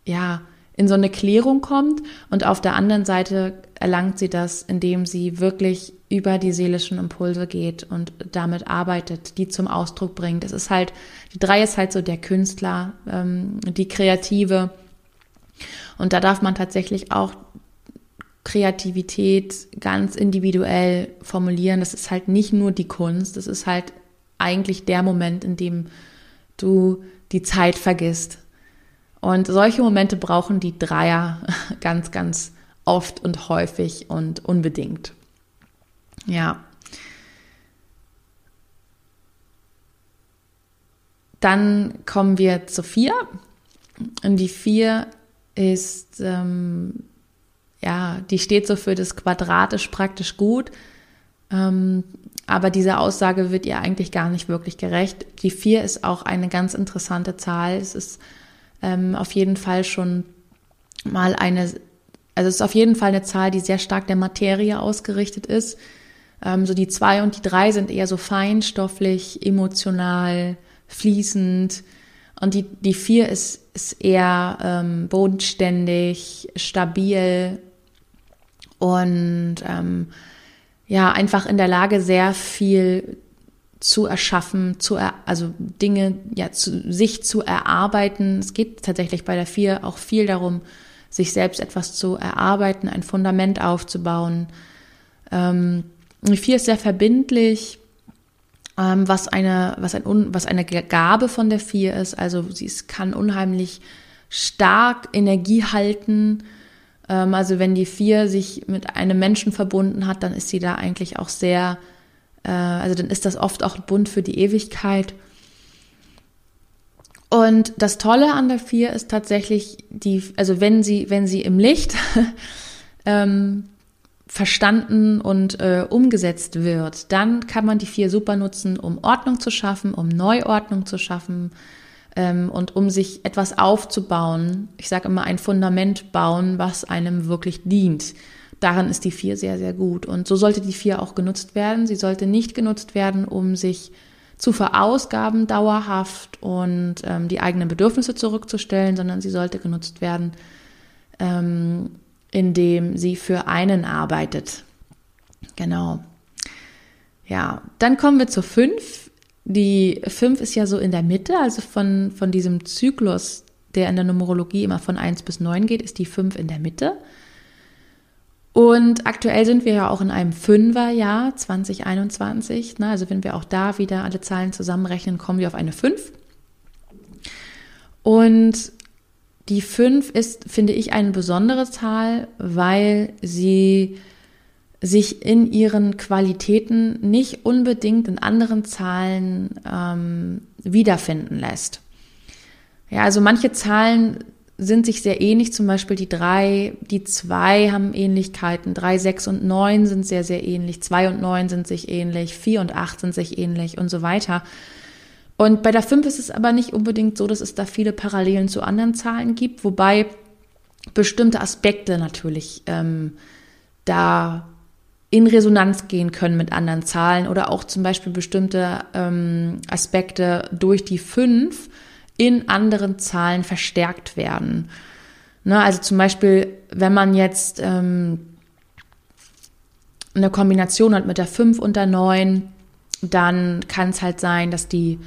ja, in so eine Klärung kommt und auf der anderen Seite erlangt sie das, indem sie wirklich über die seelischen Impulse geht und damit arbeitet, die zum Ausdruck bringt. Es ist halt, die drei ist halt so der Künstler, ähm, die Kreative. Und da darf man tatsächlich auch Kreativität ganz individuell formulieren. Das ist halt nicht nur die Kunst, das ist halt eigentlich der Moment, in dem du die Zeit vergisst und solche Momente brauchen die Dreier ganz, ganz oft und häufig und unbedingt. Ja. Dann kommen wir zu vier. Und die vier ist, ähm, ja, die steht so für das quadratisch praktisch gut. Ähm, aber diese Aussage wird ihr eigentlich gar nicht wirklich gerecht. Die vier ist auch eine ganz interessante Zahl. Es ist ähm, auf jeden Fall schon mal eine, also es ist auf jeden Fall eine Zahl, die sehr stark der Materie ausgerichtet ist. Ähm, so die zwei und die drei sind eher so feinstofflich, emotional, fließend. Und die, die vier ist, ist eher ähm, bodenständig, stabil und ähm, ja, einfach in der Lage, sehr viel zu erschaffen, zu er, also Dinge ja zu sich zu erarbeiten. Es geht tatsächlich bei der vier auch viel darum, sich selbst etwas zu erarbeiten, ein Fundament aufzubauen. Ähm, die vier ist sehr verbindlich, ähm, was eine was ein was eine Gabe von der vier ist. Also sie ist, kann unheimlich stark Energie halten. Ähm, also wenn die vier sich mit einem Menschen verbunden hat, dann ist sie da eigentlich auch sehr äh, also dann ist das oft auch ein Bund für die Ewigkeit. Und das Tolle an der Vier ist tatsächlich die, also wenn sie, wenn sie im Licht ähm, verstanden und äh, umgesetzt wird, dann kann man die Vier super nutzen, um Ordnung zu schaffen, um Neuordnung zu schaffen ähm, und um sich etwas aufzubauen. Ich sage immer ein Fundament bauen, was einem wirklich dient. Daran ist die 4 sehr, sehr gut. Und so sollte die 4 auch genutzt werden. Sie sollte nicht genutzt werden, um sich zu verausgaben dauerhaft und ähm, die eigenen Bedürfnisse zurückzustellen, sondern sie sollte genutzt werden, ähm, indem sie für einen arbeitet. Genau. Ja, dann kommen wir zur 5. Die 5 ist ja so in der Mitte, also von, von diesem Zyklus, der in der Numerologie immer von 1 bis 9 geht, ist die 5 in der Mitte. Und aktuell sind wir ja auch in einem Fünferjahr 2021. Ne? Also wenn wir auch da wieder alle Zahlen zusammenrechnen, kommen wir auf eine 5. Und die 5 ist, finde ich, eine besondere Zahl, weil sie sich in ihren Qualitäten nicht unbedingt in anderen Zahlen ähm, wiederfinden lässt. Ja, also manche Zahlen sind sich sehr ähnlich, zum Beispiel die drei, die zwei haben Ähnlichkeiten, drei, sechs und neun sind sehr, sehr ähnlich, zwei und neun sind sich ähnlich, vier und acht sind sich ähnlich und so weiter. Und bei der fünf ist es aber nicht unbedingt so, dass es da viele Parallelen zu anderen Zahlen gibt, wobei bestimmte Aspekte natürlich ähm, da in Resonanz gehen können mit anderen Zahlen oder auch zum Beispiel bestimmte ähm, Aspekte durch die fünf in anderen Zahlen verstärkt werden. Ne, also zum Beispiel, wenn man jetzt ähm, eine Kombination hat mit der 5 und der 9, dann kann es halt sein, dass die,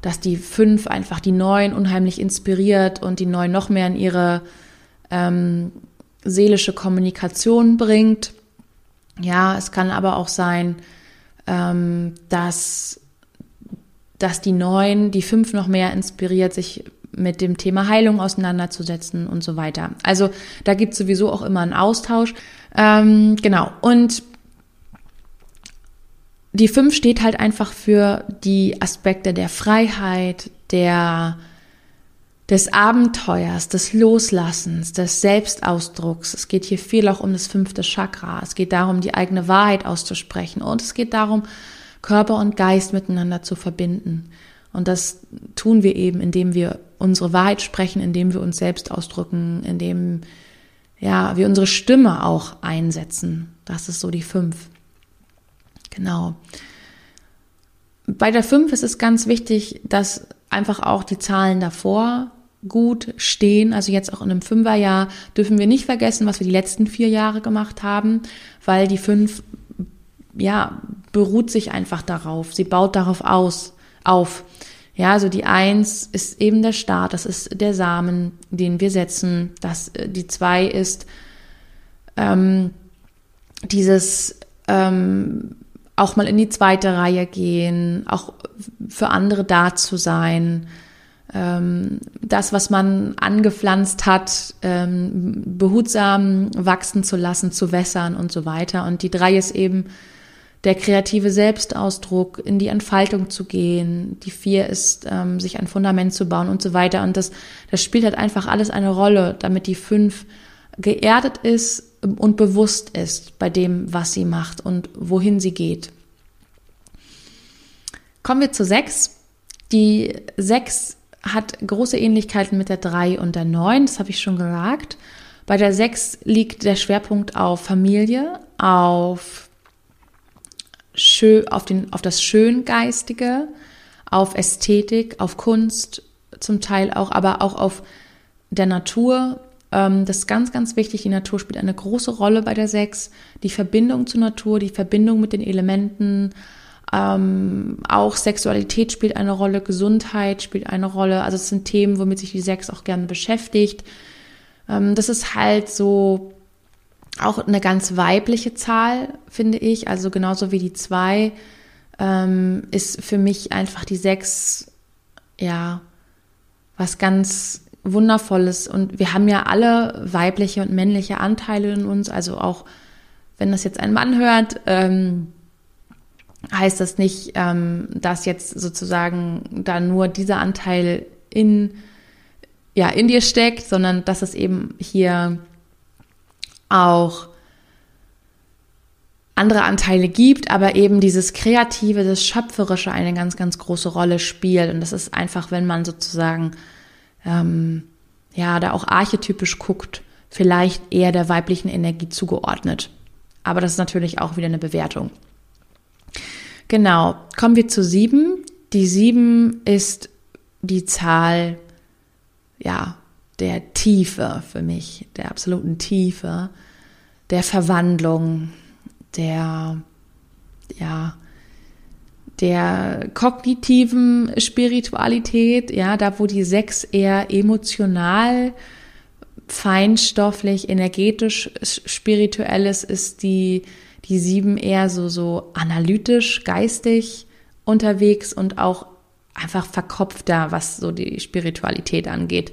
dass die 5 einfach die 9 unheimlich inspiriert und die 9 noch mehr in ihre ähm, seelische Kommunikation bringt. Ja, es kann aber auch sein, ähm, dass dass die neun, die fünf noch mehr inspiriert, sich mit dem Thema Heilung auseinanderzusetzen und so weiter. Also da gibt es sowieso auch immer einen Austausch. Ähm, genau. Und die fünf steht halt einfach für die Aspekte der Freiheit, der des Abenteuers, des Loslassens, des Selbstausdrucks. Es geht hier viel auch um das fünfte Chakra. Es geht darum, die eigene Wahrheit auszusprechen. Und es geht darum, Körper und Geist miteinander zu verbinden. Und das tun wir eben, indem wir unsere Wahrheit sprechen, indem wir uns selbst ausdrücken, indem ja, wir unsere Stimme auch einsetzen. Das ist so die fünf. Genau. Bei der fünf ist es ganz wichtig, dass einfach auch die Zahlen davor gut stehen. Also jetzt auch in einem Fünferjahr dürfen wir nicht vergessen, was wir die letzten vier Jahre gemacht haben, weil die fünf ja beruht sich einfach darauf. Sie baut darauf aus, auf. Ja, also die Eins ist eben der Start, das ist der Samen, den wir setzen. Das, äh, die Zwei ist ähm, dieses ähm, auch mal in die zweite Reihe gehen, auch für andere da zu sein, ähm, das, was man angepflanzt hat, ähm, behutsam wachsen zu lassen, zu wässern und so weiter. Und die Drei ist eben der kreative Selbstausdruck, in die Entfaltung zu gehen. Die vier ist, ähm, sich ein Fundament zu bauen und so weiter. Und das, das spielt halt einfach alles eine Rolle, damit die fünf geerdet ist und bewusst ist bei dem, was sie macht und wohin sie geht. Kommen wir zu sechs. Die sechs hat große Ähnlichkeiten mit der drei und der neun. Das habe ich schon gesagt. Bei der sechs liegt der Schwerpunkt auf Familie, auf schön, auf, den, auf das Schöngeistige, auf Ästhetik, auf Kunst zum Teil auch, aber auch auf der Natur. Ähm, das ist ganz, ganz wichtig. Die Natur spielt eine große Rolle bei der Sex. Die Verbindung zur Natur, die Verbindung mit den Elementen, ähm, auch Sexualität spielt eine Rolle, Gesundheit spielt eine Rolle. Also es sind Themen, womit sich die Sex auch gerne beschäftigt. Ähm, das ist halt so auch eine ganz weibliche Zahl, finde ich. Also genauso wie die zwei ähm, ist für mich einfach die sechs, ja, was ganz Wundervolles. Und wir haben ja alle weibliche und männliche Anteile in uns. Also auch wenn das jetzt ein Mann hört, ähm, heißt das nicht, ähm, dass jetzt sozusagen da nur dieser Anteil in, ja, in dir steckt, sondern dass es eben hier auch andere Anteile gibt, aber eben dieses Kreative, das Schöpferische eine ganz, ganz große Rolle spielt. Und das ist einfach, wenn man sozusagen, ähm, ja, da auch archetypisch guckt, vielleicht eher der weiblichen Energie zugeordnet. Aber das ist natürlich auch wieder eine Bewertung. Genau, kommen wir zu sieben. Die sieben ist die Zahl, ja, der Tiefe für mich, der absoluten Tiefe, der Verwandlung, der, ja, der kognitiven Spiritualität, ja, da wo die Sechs eher emotional feinstofflich, energetisch, spirituelles ist die, die sieben eher so, so analytisch, geistig unterwegs und auch einfach verkopfter, was so die Spiritualität angeht.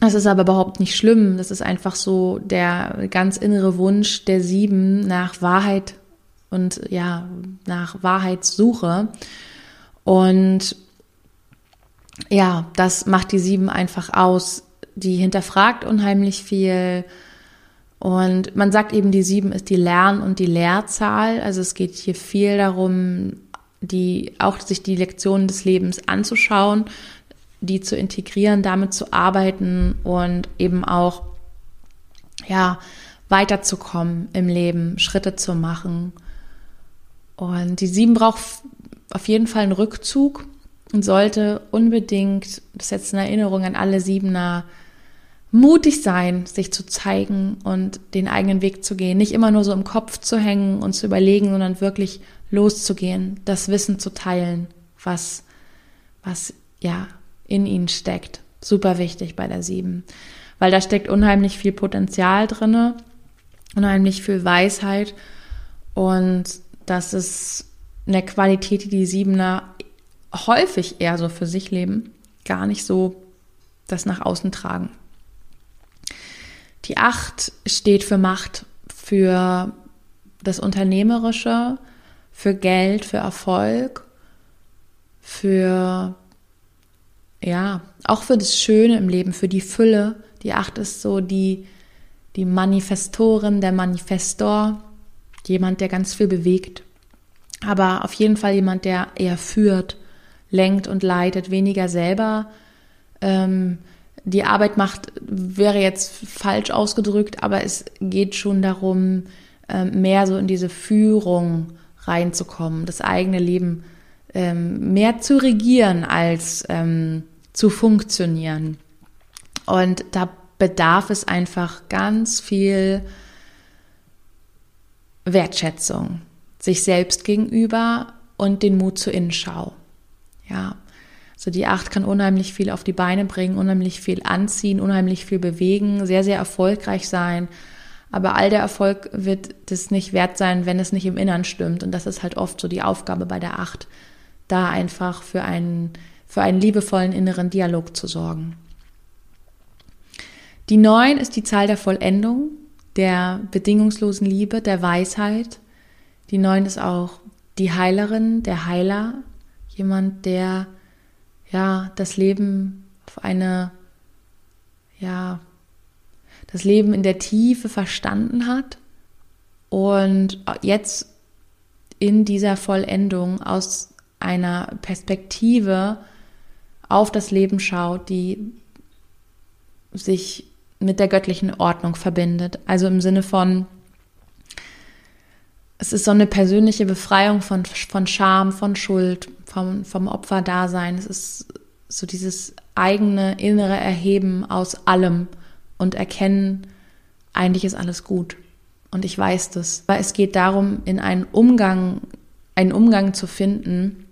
Das ist aber überhaupt nicht schlimm. Das ist einfach so der ganz innere Wunsch der Sieben nach Wahrheit und ja, nach Wahrheitssuche. Und ja, das macht die Sieben einfach aus. Die hinterfragt unheimlich viel. Und man sagt eben, die Sieben ist die Lern- und die Lehrzahl. Also es geht hier viel darum, die, auch sich die Lektionen des Lebens anzuschauen, die zu integrieren, damit zu arbeiten und eben auch, ja, weiterzukommen im Leben, Schritte zu machen. Und die Sieben braucht auf jeden Fall einen Rückzug und sollte unbedingt, das ist jetzt eine Erinnerung an alle Siebener, mutig sein, sich zu zeigen und den eigenen Weg zu gehen. Nicht immer nur so im Kopf zu hängen und zu überlegen, sondern wirklich loszugehen, das Wissen zu teilen, was, was ja in ihnen steckt. Super wichtig bei der Sieben. Weil da steckt unheimlich viel Potenzial drinne, unheimlich viel Weisheit und das ist eine Qualität, die die Siebener häufig eher so für sich leben, gar nicht so das nach außen tragen. Die Acht steht für Macht, für das Unternehmerische, für Geld, für Erfolg, für, ja, auch für das Schöne im Leben, für die Fülle. Die Acht ist so die, die Manifestorin, der Manifestor, jemand, der ganz viel bewegt. Aber auf jeden Fall jemand, der eher führt, lenkt und leitet, weniger selber ähm, die Arbeit macht, wäre jetzt falsch ausgedrückt, aber es geht schon darum, ähm, mehr so in diese Führung reinzukommen, das eigene Leben ähm, mehr zu regieren als ähm, zu funktionieren. Und da bedarf es einfach ganz viel Wertschätzung sich selbst gegenüber und den Mut zur Innenschau. Ja, so die Acht kann unheimlich viel auf die Beine bringen, unheimlich viel anziehen, unheimlich viel bewegen, sehr, sehr erfolgreich sein. Aber all der Erfolg wird das nicht wert sein, wenn es nicht im Innern stimmt. Und das ist halt oft so die Aufgabe bei der Acht, da einfach für einen, für einen liebevollen inneren Dialog zu sorgen. Die Neun ist die Zahl der Vollendung, der bedingungslosen Liebe, der Weisheit. Die Neun ist auch die Heilerin, der Heiler, jemand, der ja das Leben auf eine ja das Leben in der Tiefe verstanden hat und jetzt in dieser Vollendung aus einer Perspektive auf das Leben schaut, die sich mit der göttlichen Ordnung verbindet. Also im Sinne von, es ist so eine persönliche Befreiung von, von Scham, von Schuld, vom, vom Opferdasein. Es ist so dieses eigene innere Erheben aus allem und erkennen, eigentlich ist alles gut. Und ich weiß das. Weil es geht darum, in einen Umgang, einen Umgang zu finden,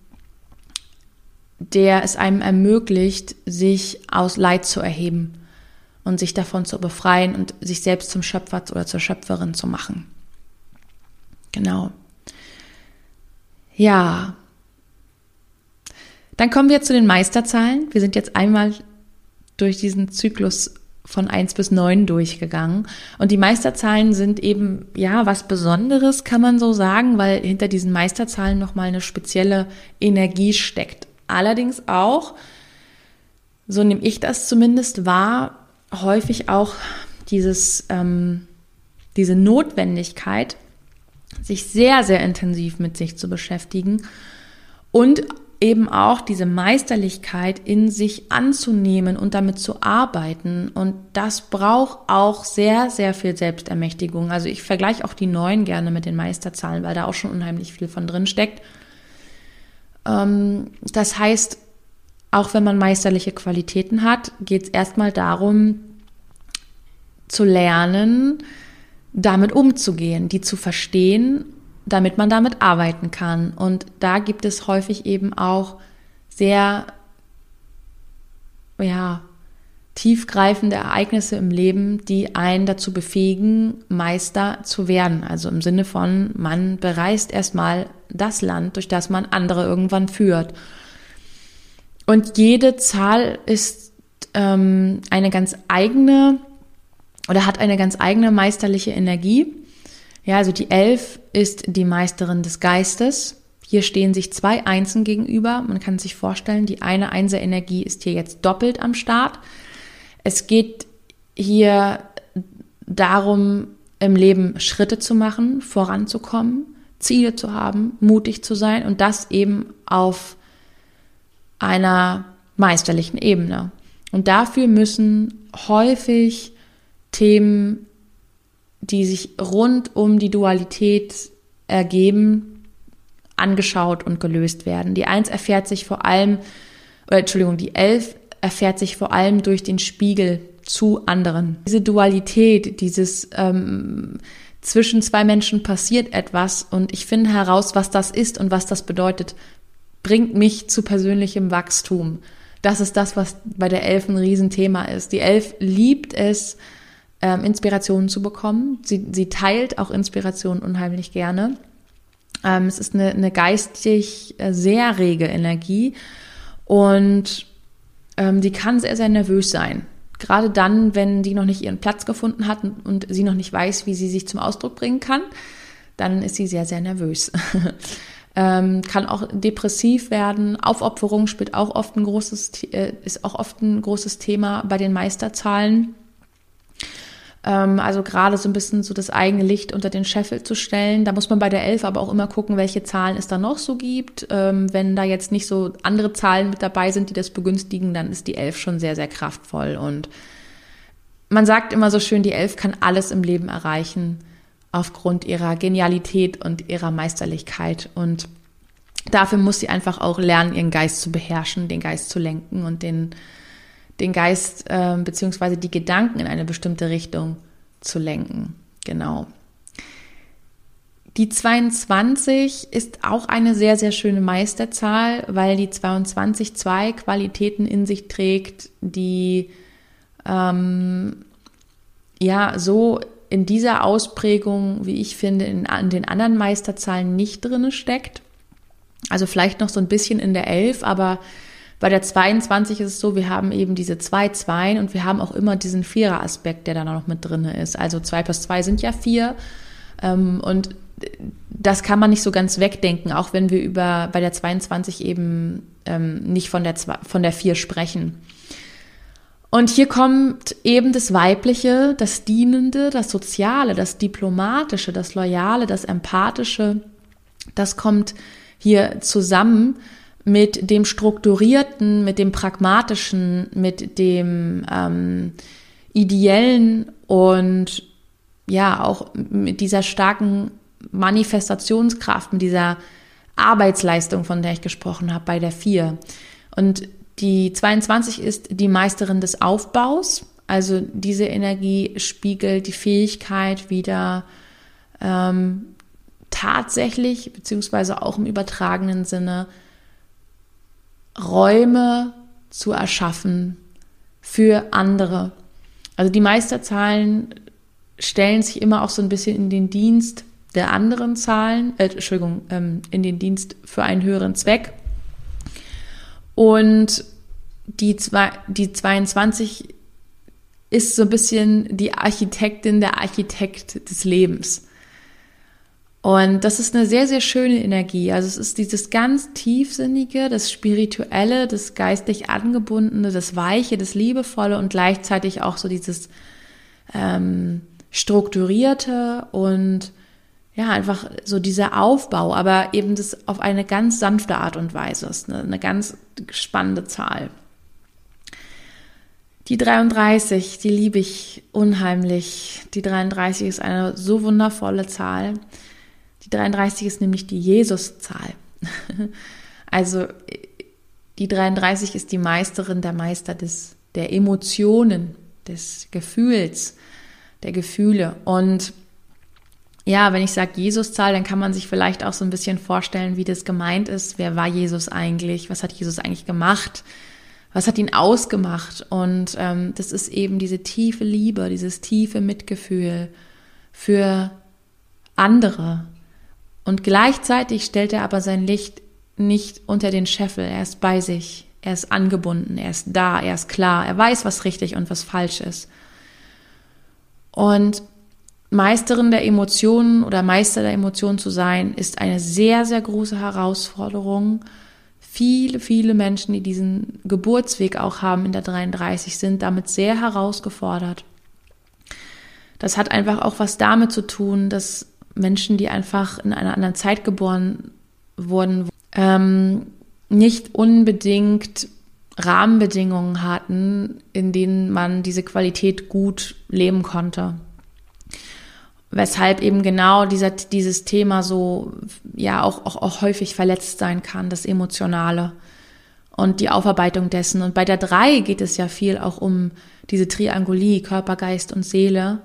der es einem ermöglicht, sich aus Leid zu erheben und sich davon zu befreien und sich selbst zum Schöpfer oder zur Schöpferin zu machen. Genau. Ja. Dann kommen wir zu den Meisterzahlen. Wir sind jetzt einmal durch diesen Zyklus von 1 bis 9 durchgegangen. Und die Meisterzahlen sind eben, ja, was Besonderes, kann man so sagen, weil hinter diesen Meisterzahlen nochmal eine spezielle Energie steckt. Allerdings auch, so nehme ich das zumindest wahr, häufig auch dieses, ähm, diese Notwendigkeit, sich sehr, sehr intensiv mit sich zu beschäftigen und eben auch diese Meisterlichkeit in sich anzunehmen und damit zu arbeiten. Und das braucht auch sehr, sehr viel Selbstermächtigung. Also ich vergleiche auch die neuen gerne mit den Meisterzahlen, weil da auch schon unheimlich viel von drin steckt. Ähm, das heißt, auch wenn man meisterliche Qualitäten hat, geht es erstmal darum, zu lernen, damit umzugehen, die zu verstehen damit man damit arbeiten kann. Und da gibt es häufig eben auch sehr, ja, tiefgreifende Ereignisse im Leben, die einen dazu befähigen, Meister zu werden. Also im Sinne von, man bereist erstmal das Land, durch das man andere irgendwann führt. Und jede Zahl ist ähm, eine ganz eigene oder hat eine ganz eigene meisterliche Energie. Ja, also die Elf ist die Meisterin des Geistes. Hier stehen sich zwei Einsen gegenüber. Man kann sich vorstellen, die eine Einser-Energie ist hier jetzt doppelt am Start. Es geht hier darum, im Leben Schritte zu machen, voranzukommen, Ziele zu haben, mutig zu sein und das eben auf einer meisterlichen Ebene. Und dafür müssen häufig Themen, die sich rund um die Dualität ergeben, angeschaut und gelöst werden. Die Eins erfährt sich vor allem, oder Entschuldigung, die Elf erfährt sich vor allem durch den Spiegel zu anderen. Diese Dualität, dieses ähm, zwischen zwei Menschen passiert etwas und ich finde heraus, was das ist und was das bedeutet, bringt mich zu persönlichem Wachstum. Das ist das, was bei der Elf ein Riesenthema ist. Die Elf liebt es, ähm, Inspirationen zu bekommen. Sie, sie teilt auch Inspirationen unheimlich gerne. Ähm, es ist eine, eine geistig äh, sehr rege Energie und ähm, die kann sehr, sehr nervös sein. Gerade dann, wenn die noch nicht ihren Platz gefunden hat und sie noch nicht weiß, wie sie sich zum Ausdruck bringen kann, dann ist sie sehr, sehr nervös. ähm, kann auch depressiv werden. Aufopferung spielt auch oft ein großes, äh, ist auch oft ein großes Thema bei den Meisterzahlen. Ähm, also gerade so ein bisschen so das eigene Licht unter den Scheffel zu stellen. Da muss man bei der Elf aber auch immer gucken, welche Zahlen es da noch so gibt. Ähm, wenn da jetzt nicht so andere Zahlen mit dabei sind, die das begünstigen, dann ist die Elf schon sehr, sehr kraftvoll. Und man sagt immer so schön, die Elf kann alles im Leben erreichen aufgrund ihrer Genialität und ihrer Meisterlichkeit. Und dafür muss sie einfach auch lernen, ihren Geist zu beherrschen, den Geist zu lenken und den den Geist äh, beziehungsweise die Gedanken in eine bestimmte Richtung zu lenken. Genau. Die 22 ist auch eine sehr, sehr schöne Meisterzahl, weil die 22 zwei Qualitäten in sich trägt, die ähm, ja so in dieser Ausprägung, wie ich finde, in, in den anderen Meisterzahlen nicht drin steckt. Also vielleicht noch so ein bisschen in der 11, aber bei der 22 ist es so, wir haben eben diese zwei Zweien und wir haben auch immer diesen Vierer-Aspekt, der da noch mit drin ist. Also zwei plus zwei sind ja vier. Ähm, und das kann man nicht so ganz wegdenken, auch wenn wir über bei der 22 eben ähm, nicht von der, von der vier sprechen. Und hier kommt eben das Weibliche, das Dienende, das Soziale, das Diplomatische, das Loyale, das Empathische. Das kommt hier zusammen mit dem Strukturierten, mit dem Pragmatischen, mit dem ähm, Ideellen und ja, auch mit dieser starken Manifestationskraft, mit dieser Arbeitsleistung, von der ich gesprochen habe, bei der vier. Und die 22 ist die Meisterin des Aufbaus. Also diese Energie spiegelt die Fähigkeit wieder ähm, tatsächlich, beziehungsweise auch im übertragenen Sinne, Räume zu erschaffen für andere. Also die Meisterzahlen stellen sich immer auch so ein bisschen in den Dienst der anderen Zahlen, äh, Entschuldigung, ähm, in den Dienst für einen höheren Zweck. Und die, zwei, die 22 ist so ein bisschen die Architektin, der Architekt des Lebens. Und das ist eine sehr, sehr schöne Energie. Also es ist dieses ganz tiefsinnige, das spirituelle, das geistig angebundene, das weiche, das liebevolle und gleichzeitig auch so dieses ähm, strukturierte und ja, einfach so dieser Aufbau, aber eben das auf eine ganz sanfte Art und Weise ist eine, eine ganz spannende Zahl. Die 33, die liebe ich unheimlich. Die 33 ist eine so wundervolle Zahl. Die 33 ist nämlich die Jesuszahl. Also die 33 ist die Meisterin der Meister des, der Emotionen, des Gefühls, der Gefühle. Und ja, wenn ich sage Jesuszahl, dann kann man sich vielleicht auch so ein bisschen vorstellen, wie das gemeint ist. Wer war Jesus eigentlich? Was hat Jesus eigentlich gemacht? Was hat ihn ausgemacht? Und ähm, das ist eben diese tiefe Liebe, dieses tiefe Mitgefühl für andere. Und gleichzeitig stellt er aber sein Licht nicht unter den Scheffel. Er ist bei sich. Er ist angebunden. Er ist da. Er ist klar. Er weiß, was richtig und was falsch ist. Und Meisterin der Emotionen oder Meister der Emotionen zu sein, ist eine sehr, sehr große Herausforderung. Viele, viele Menschen, die diesen Geburtsweg auch haben in der 33, sind damit sehr herausgefordert. Das hat einfach auch was damit zu tun, dass Menschen, die einfach in einer anderen Zeit geboren wurden, ähm, nicht unbedingt Rahmenbedingungen hatten, in denen man diese Qualität gut leben konnte. Weshalb eben genau dieser, dieses Thema so, ja, auch, auch, auch häufig verletzt sein kann, das Emotionale und die Aufarbeitung dessen. Und bei der drei geht es ja viel auch um diese Triangulie, Körper, Geist und Seele.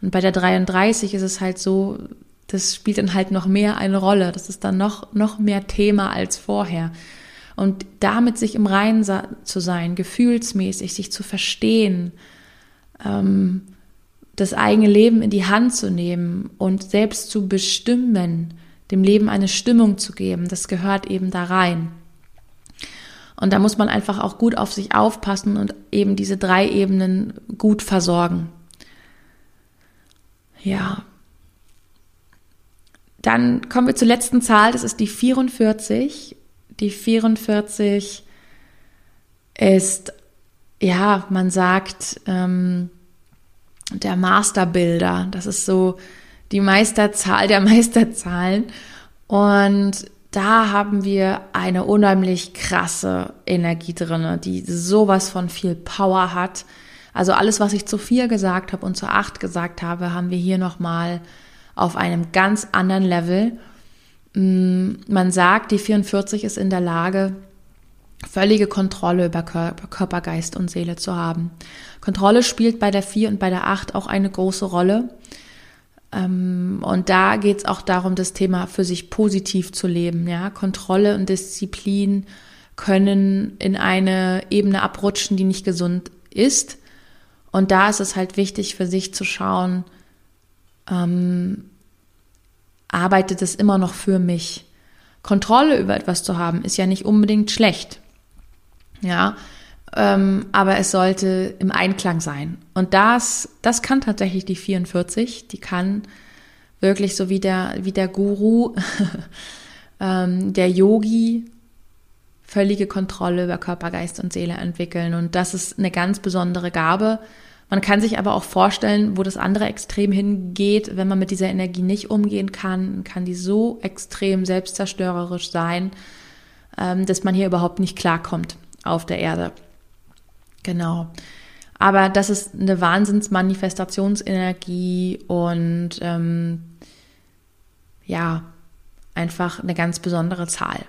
Und bei der 33 ist es halt so, das spielt dann halt noch mehr eine Rolle. Das ist dann noch, noch mehr Thema als vorher. Und damit sich im Reinen zu sein, gefühlsmäßig, sich zu verstehen, ähm, das eigene Leben in die Hand zu nehmen und selbst zu bestimmen, dem Leben eine Stimmung zu geben, das gehört eben da rein. Und da muss man einfach auch gut auf sich aufpassen und eben diese drei Ebenen gut versorgen. Ja, dann kommen wir zur letzten Zahl, das ist die 44. Die 44 ist, ja, man sagt, ähm, der Masterbilder. Das ist so die Meisterzahl der Meisterzahlen. Und da haben wir eine unheimlich krasse Energie drinne, die sowas von viel Power hat. Also alles, was ich zu vier gesagt habe und zu acht gesagt habe, haben wir hier nochmal mal auf einem ganz anderen Level. Mm, man sagt, die 44 ist in der Lage, völlige Kontrolle über Körper, Geist und Seele zu haben. Kontrolle spielt bei der 4 und bei der 8 auch eine große Rolle. Ähm, und da geht es auch darum, das Thema für sich positiv zu leben. Ja? Kontrolle und Disziplin können in eine Ebene abrutschen, die nicht gesund ist. Und da ist es halt wichtig für sich zu schauen, ähm, arbeitet es immer noch für mich. Kontrolle über etwas zu haben, ist ja nicht unbedingt schlecht. Ja, ähm, aber es sollte im Einklang sein. Und das, das kann tatsächlich die 44, die kann wirklich so wie der, wie der Guru, ähm, der Yogi, völlige Kontrolle über Körper, Geist und Seele entwickeln. Und das ist eine ganz besondere Gabe, man kann sich aber auch vorstellen, wo das andere Extrem hingeht, wenn man mit dieser Energie nicht umgehen kann, kann die so extrem selbstzerstörerisch sein, ähm, dass man hier überhaupt nicht klarkommt auf der Erde. Genau. Aber das ist eine Wahnsinnsmanifestationsenergie und ähm, ja, einfach eine ganz besondere Zahl.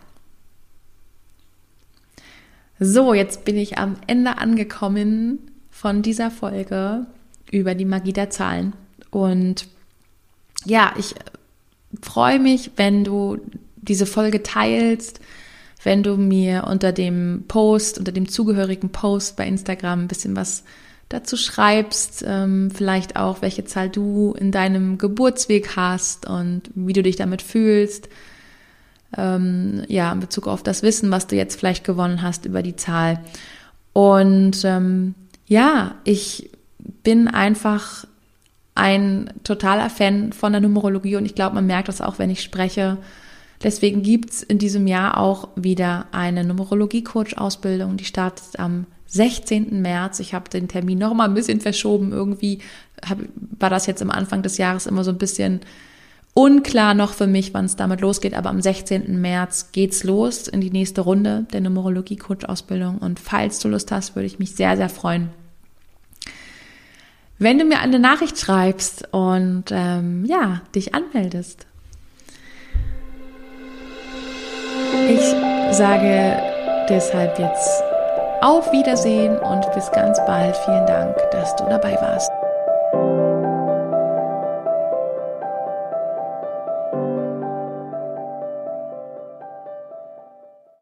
So, jetzt bin ich am Ende angekommen von dieser Folge über die Magie der Zahlen. Und ja, ich freue mich, wenn du diese Folge teilst, wenn du mir unter dem Post, unter dem zugehörigen Post bei Instagram ein bisschen was dazu schreibst, ähm, vielleicht auch, welche Zahl du in deinem Geburtsweg hast und wie du dich damit fühlst. Ähm, ja, in Bezug auf das Wissen, was du jetzt vielleicht gewonnen hast über die Zahl. Und ähm, ja, ich bin einfach ein totaler Fan von der Numerologie und ich glaube, man merkt das auch, wenn ich spreche. Deswegen gibt's in diesem Jahr auch wieder eine Numerologie-Coach-Ausbildung. Die startet am 16. März. Ich habe den Termin noch mal ein bisschen verschoben. Irgendwie hab, war das jetzt am Anfang des Jahres immer so ein bisschen unklar noch für mich, wann es damit losgeht. Aber am 16. März geht's los in die nächste Runde der Numerologie-Coach-Ausbildung. Und falls du Lust hast, würde ich mich sehr, sehr freuen, wenn du mir eine Nachricht schreibst und ähm, ja, dich anmeldest. Ich sage deshalb jetzt auf Wiedersehen und bis ganz bald. Vielen Dank, dass du dabei warst.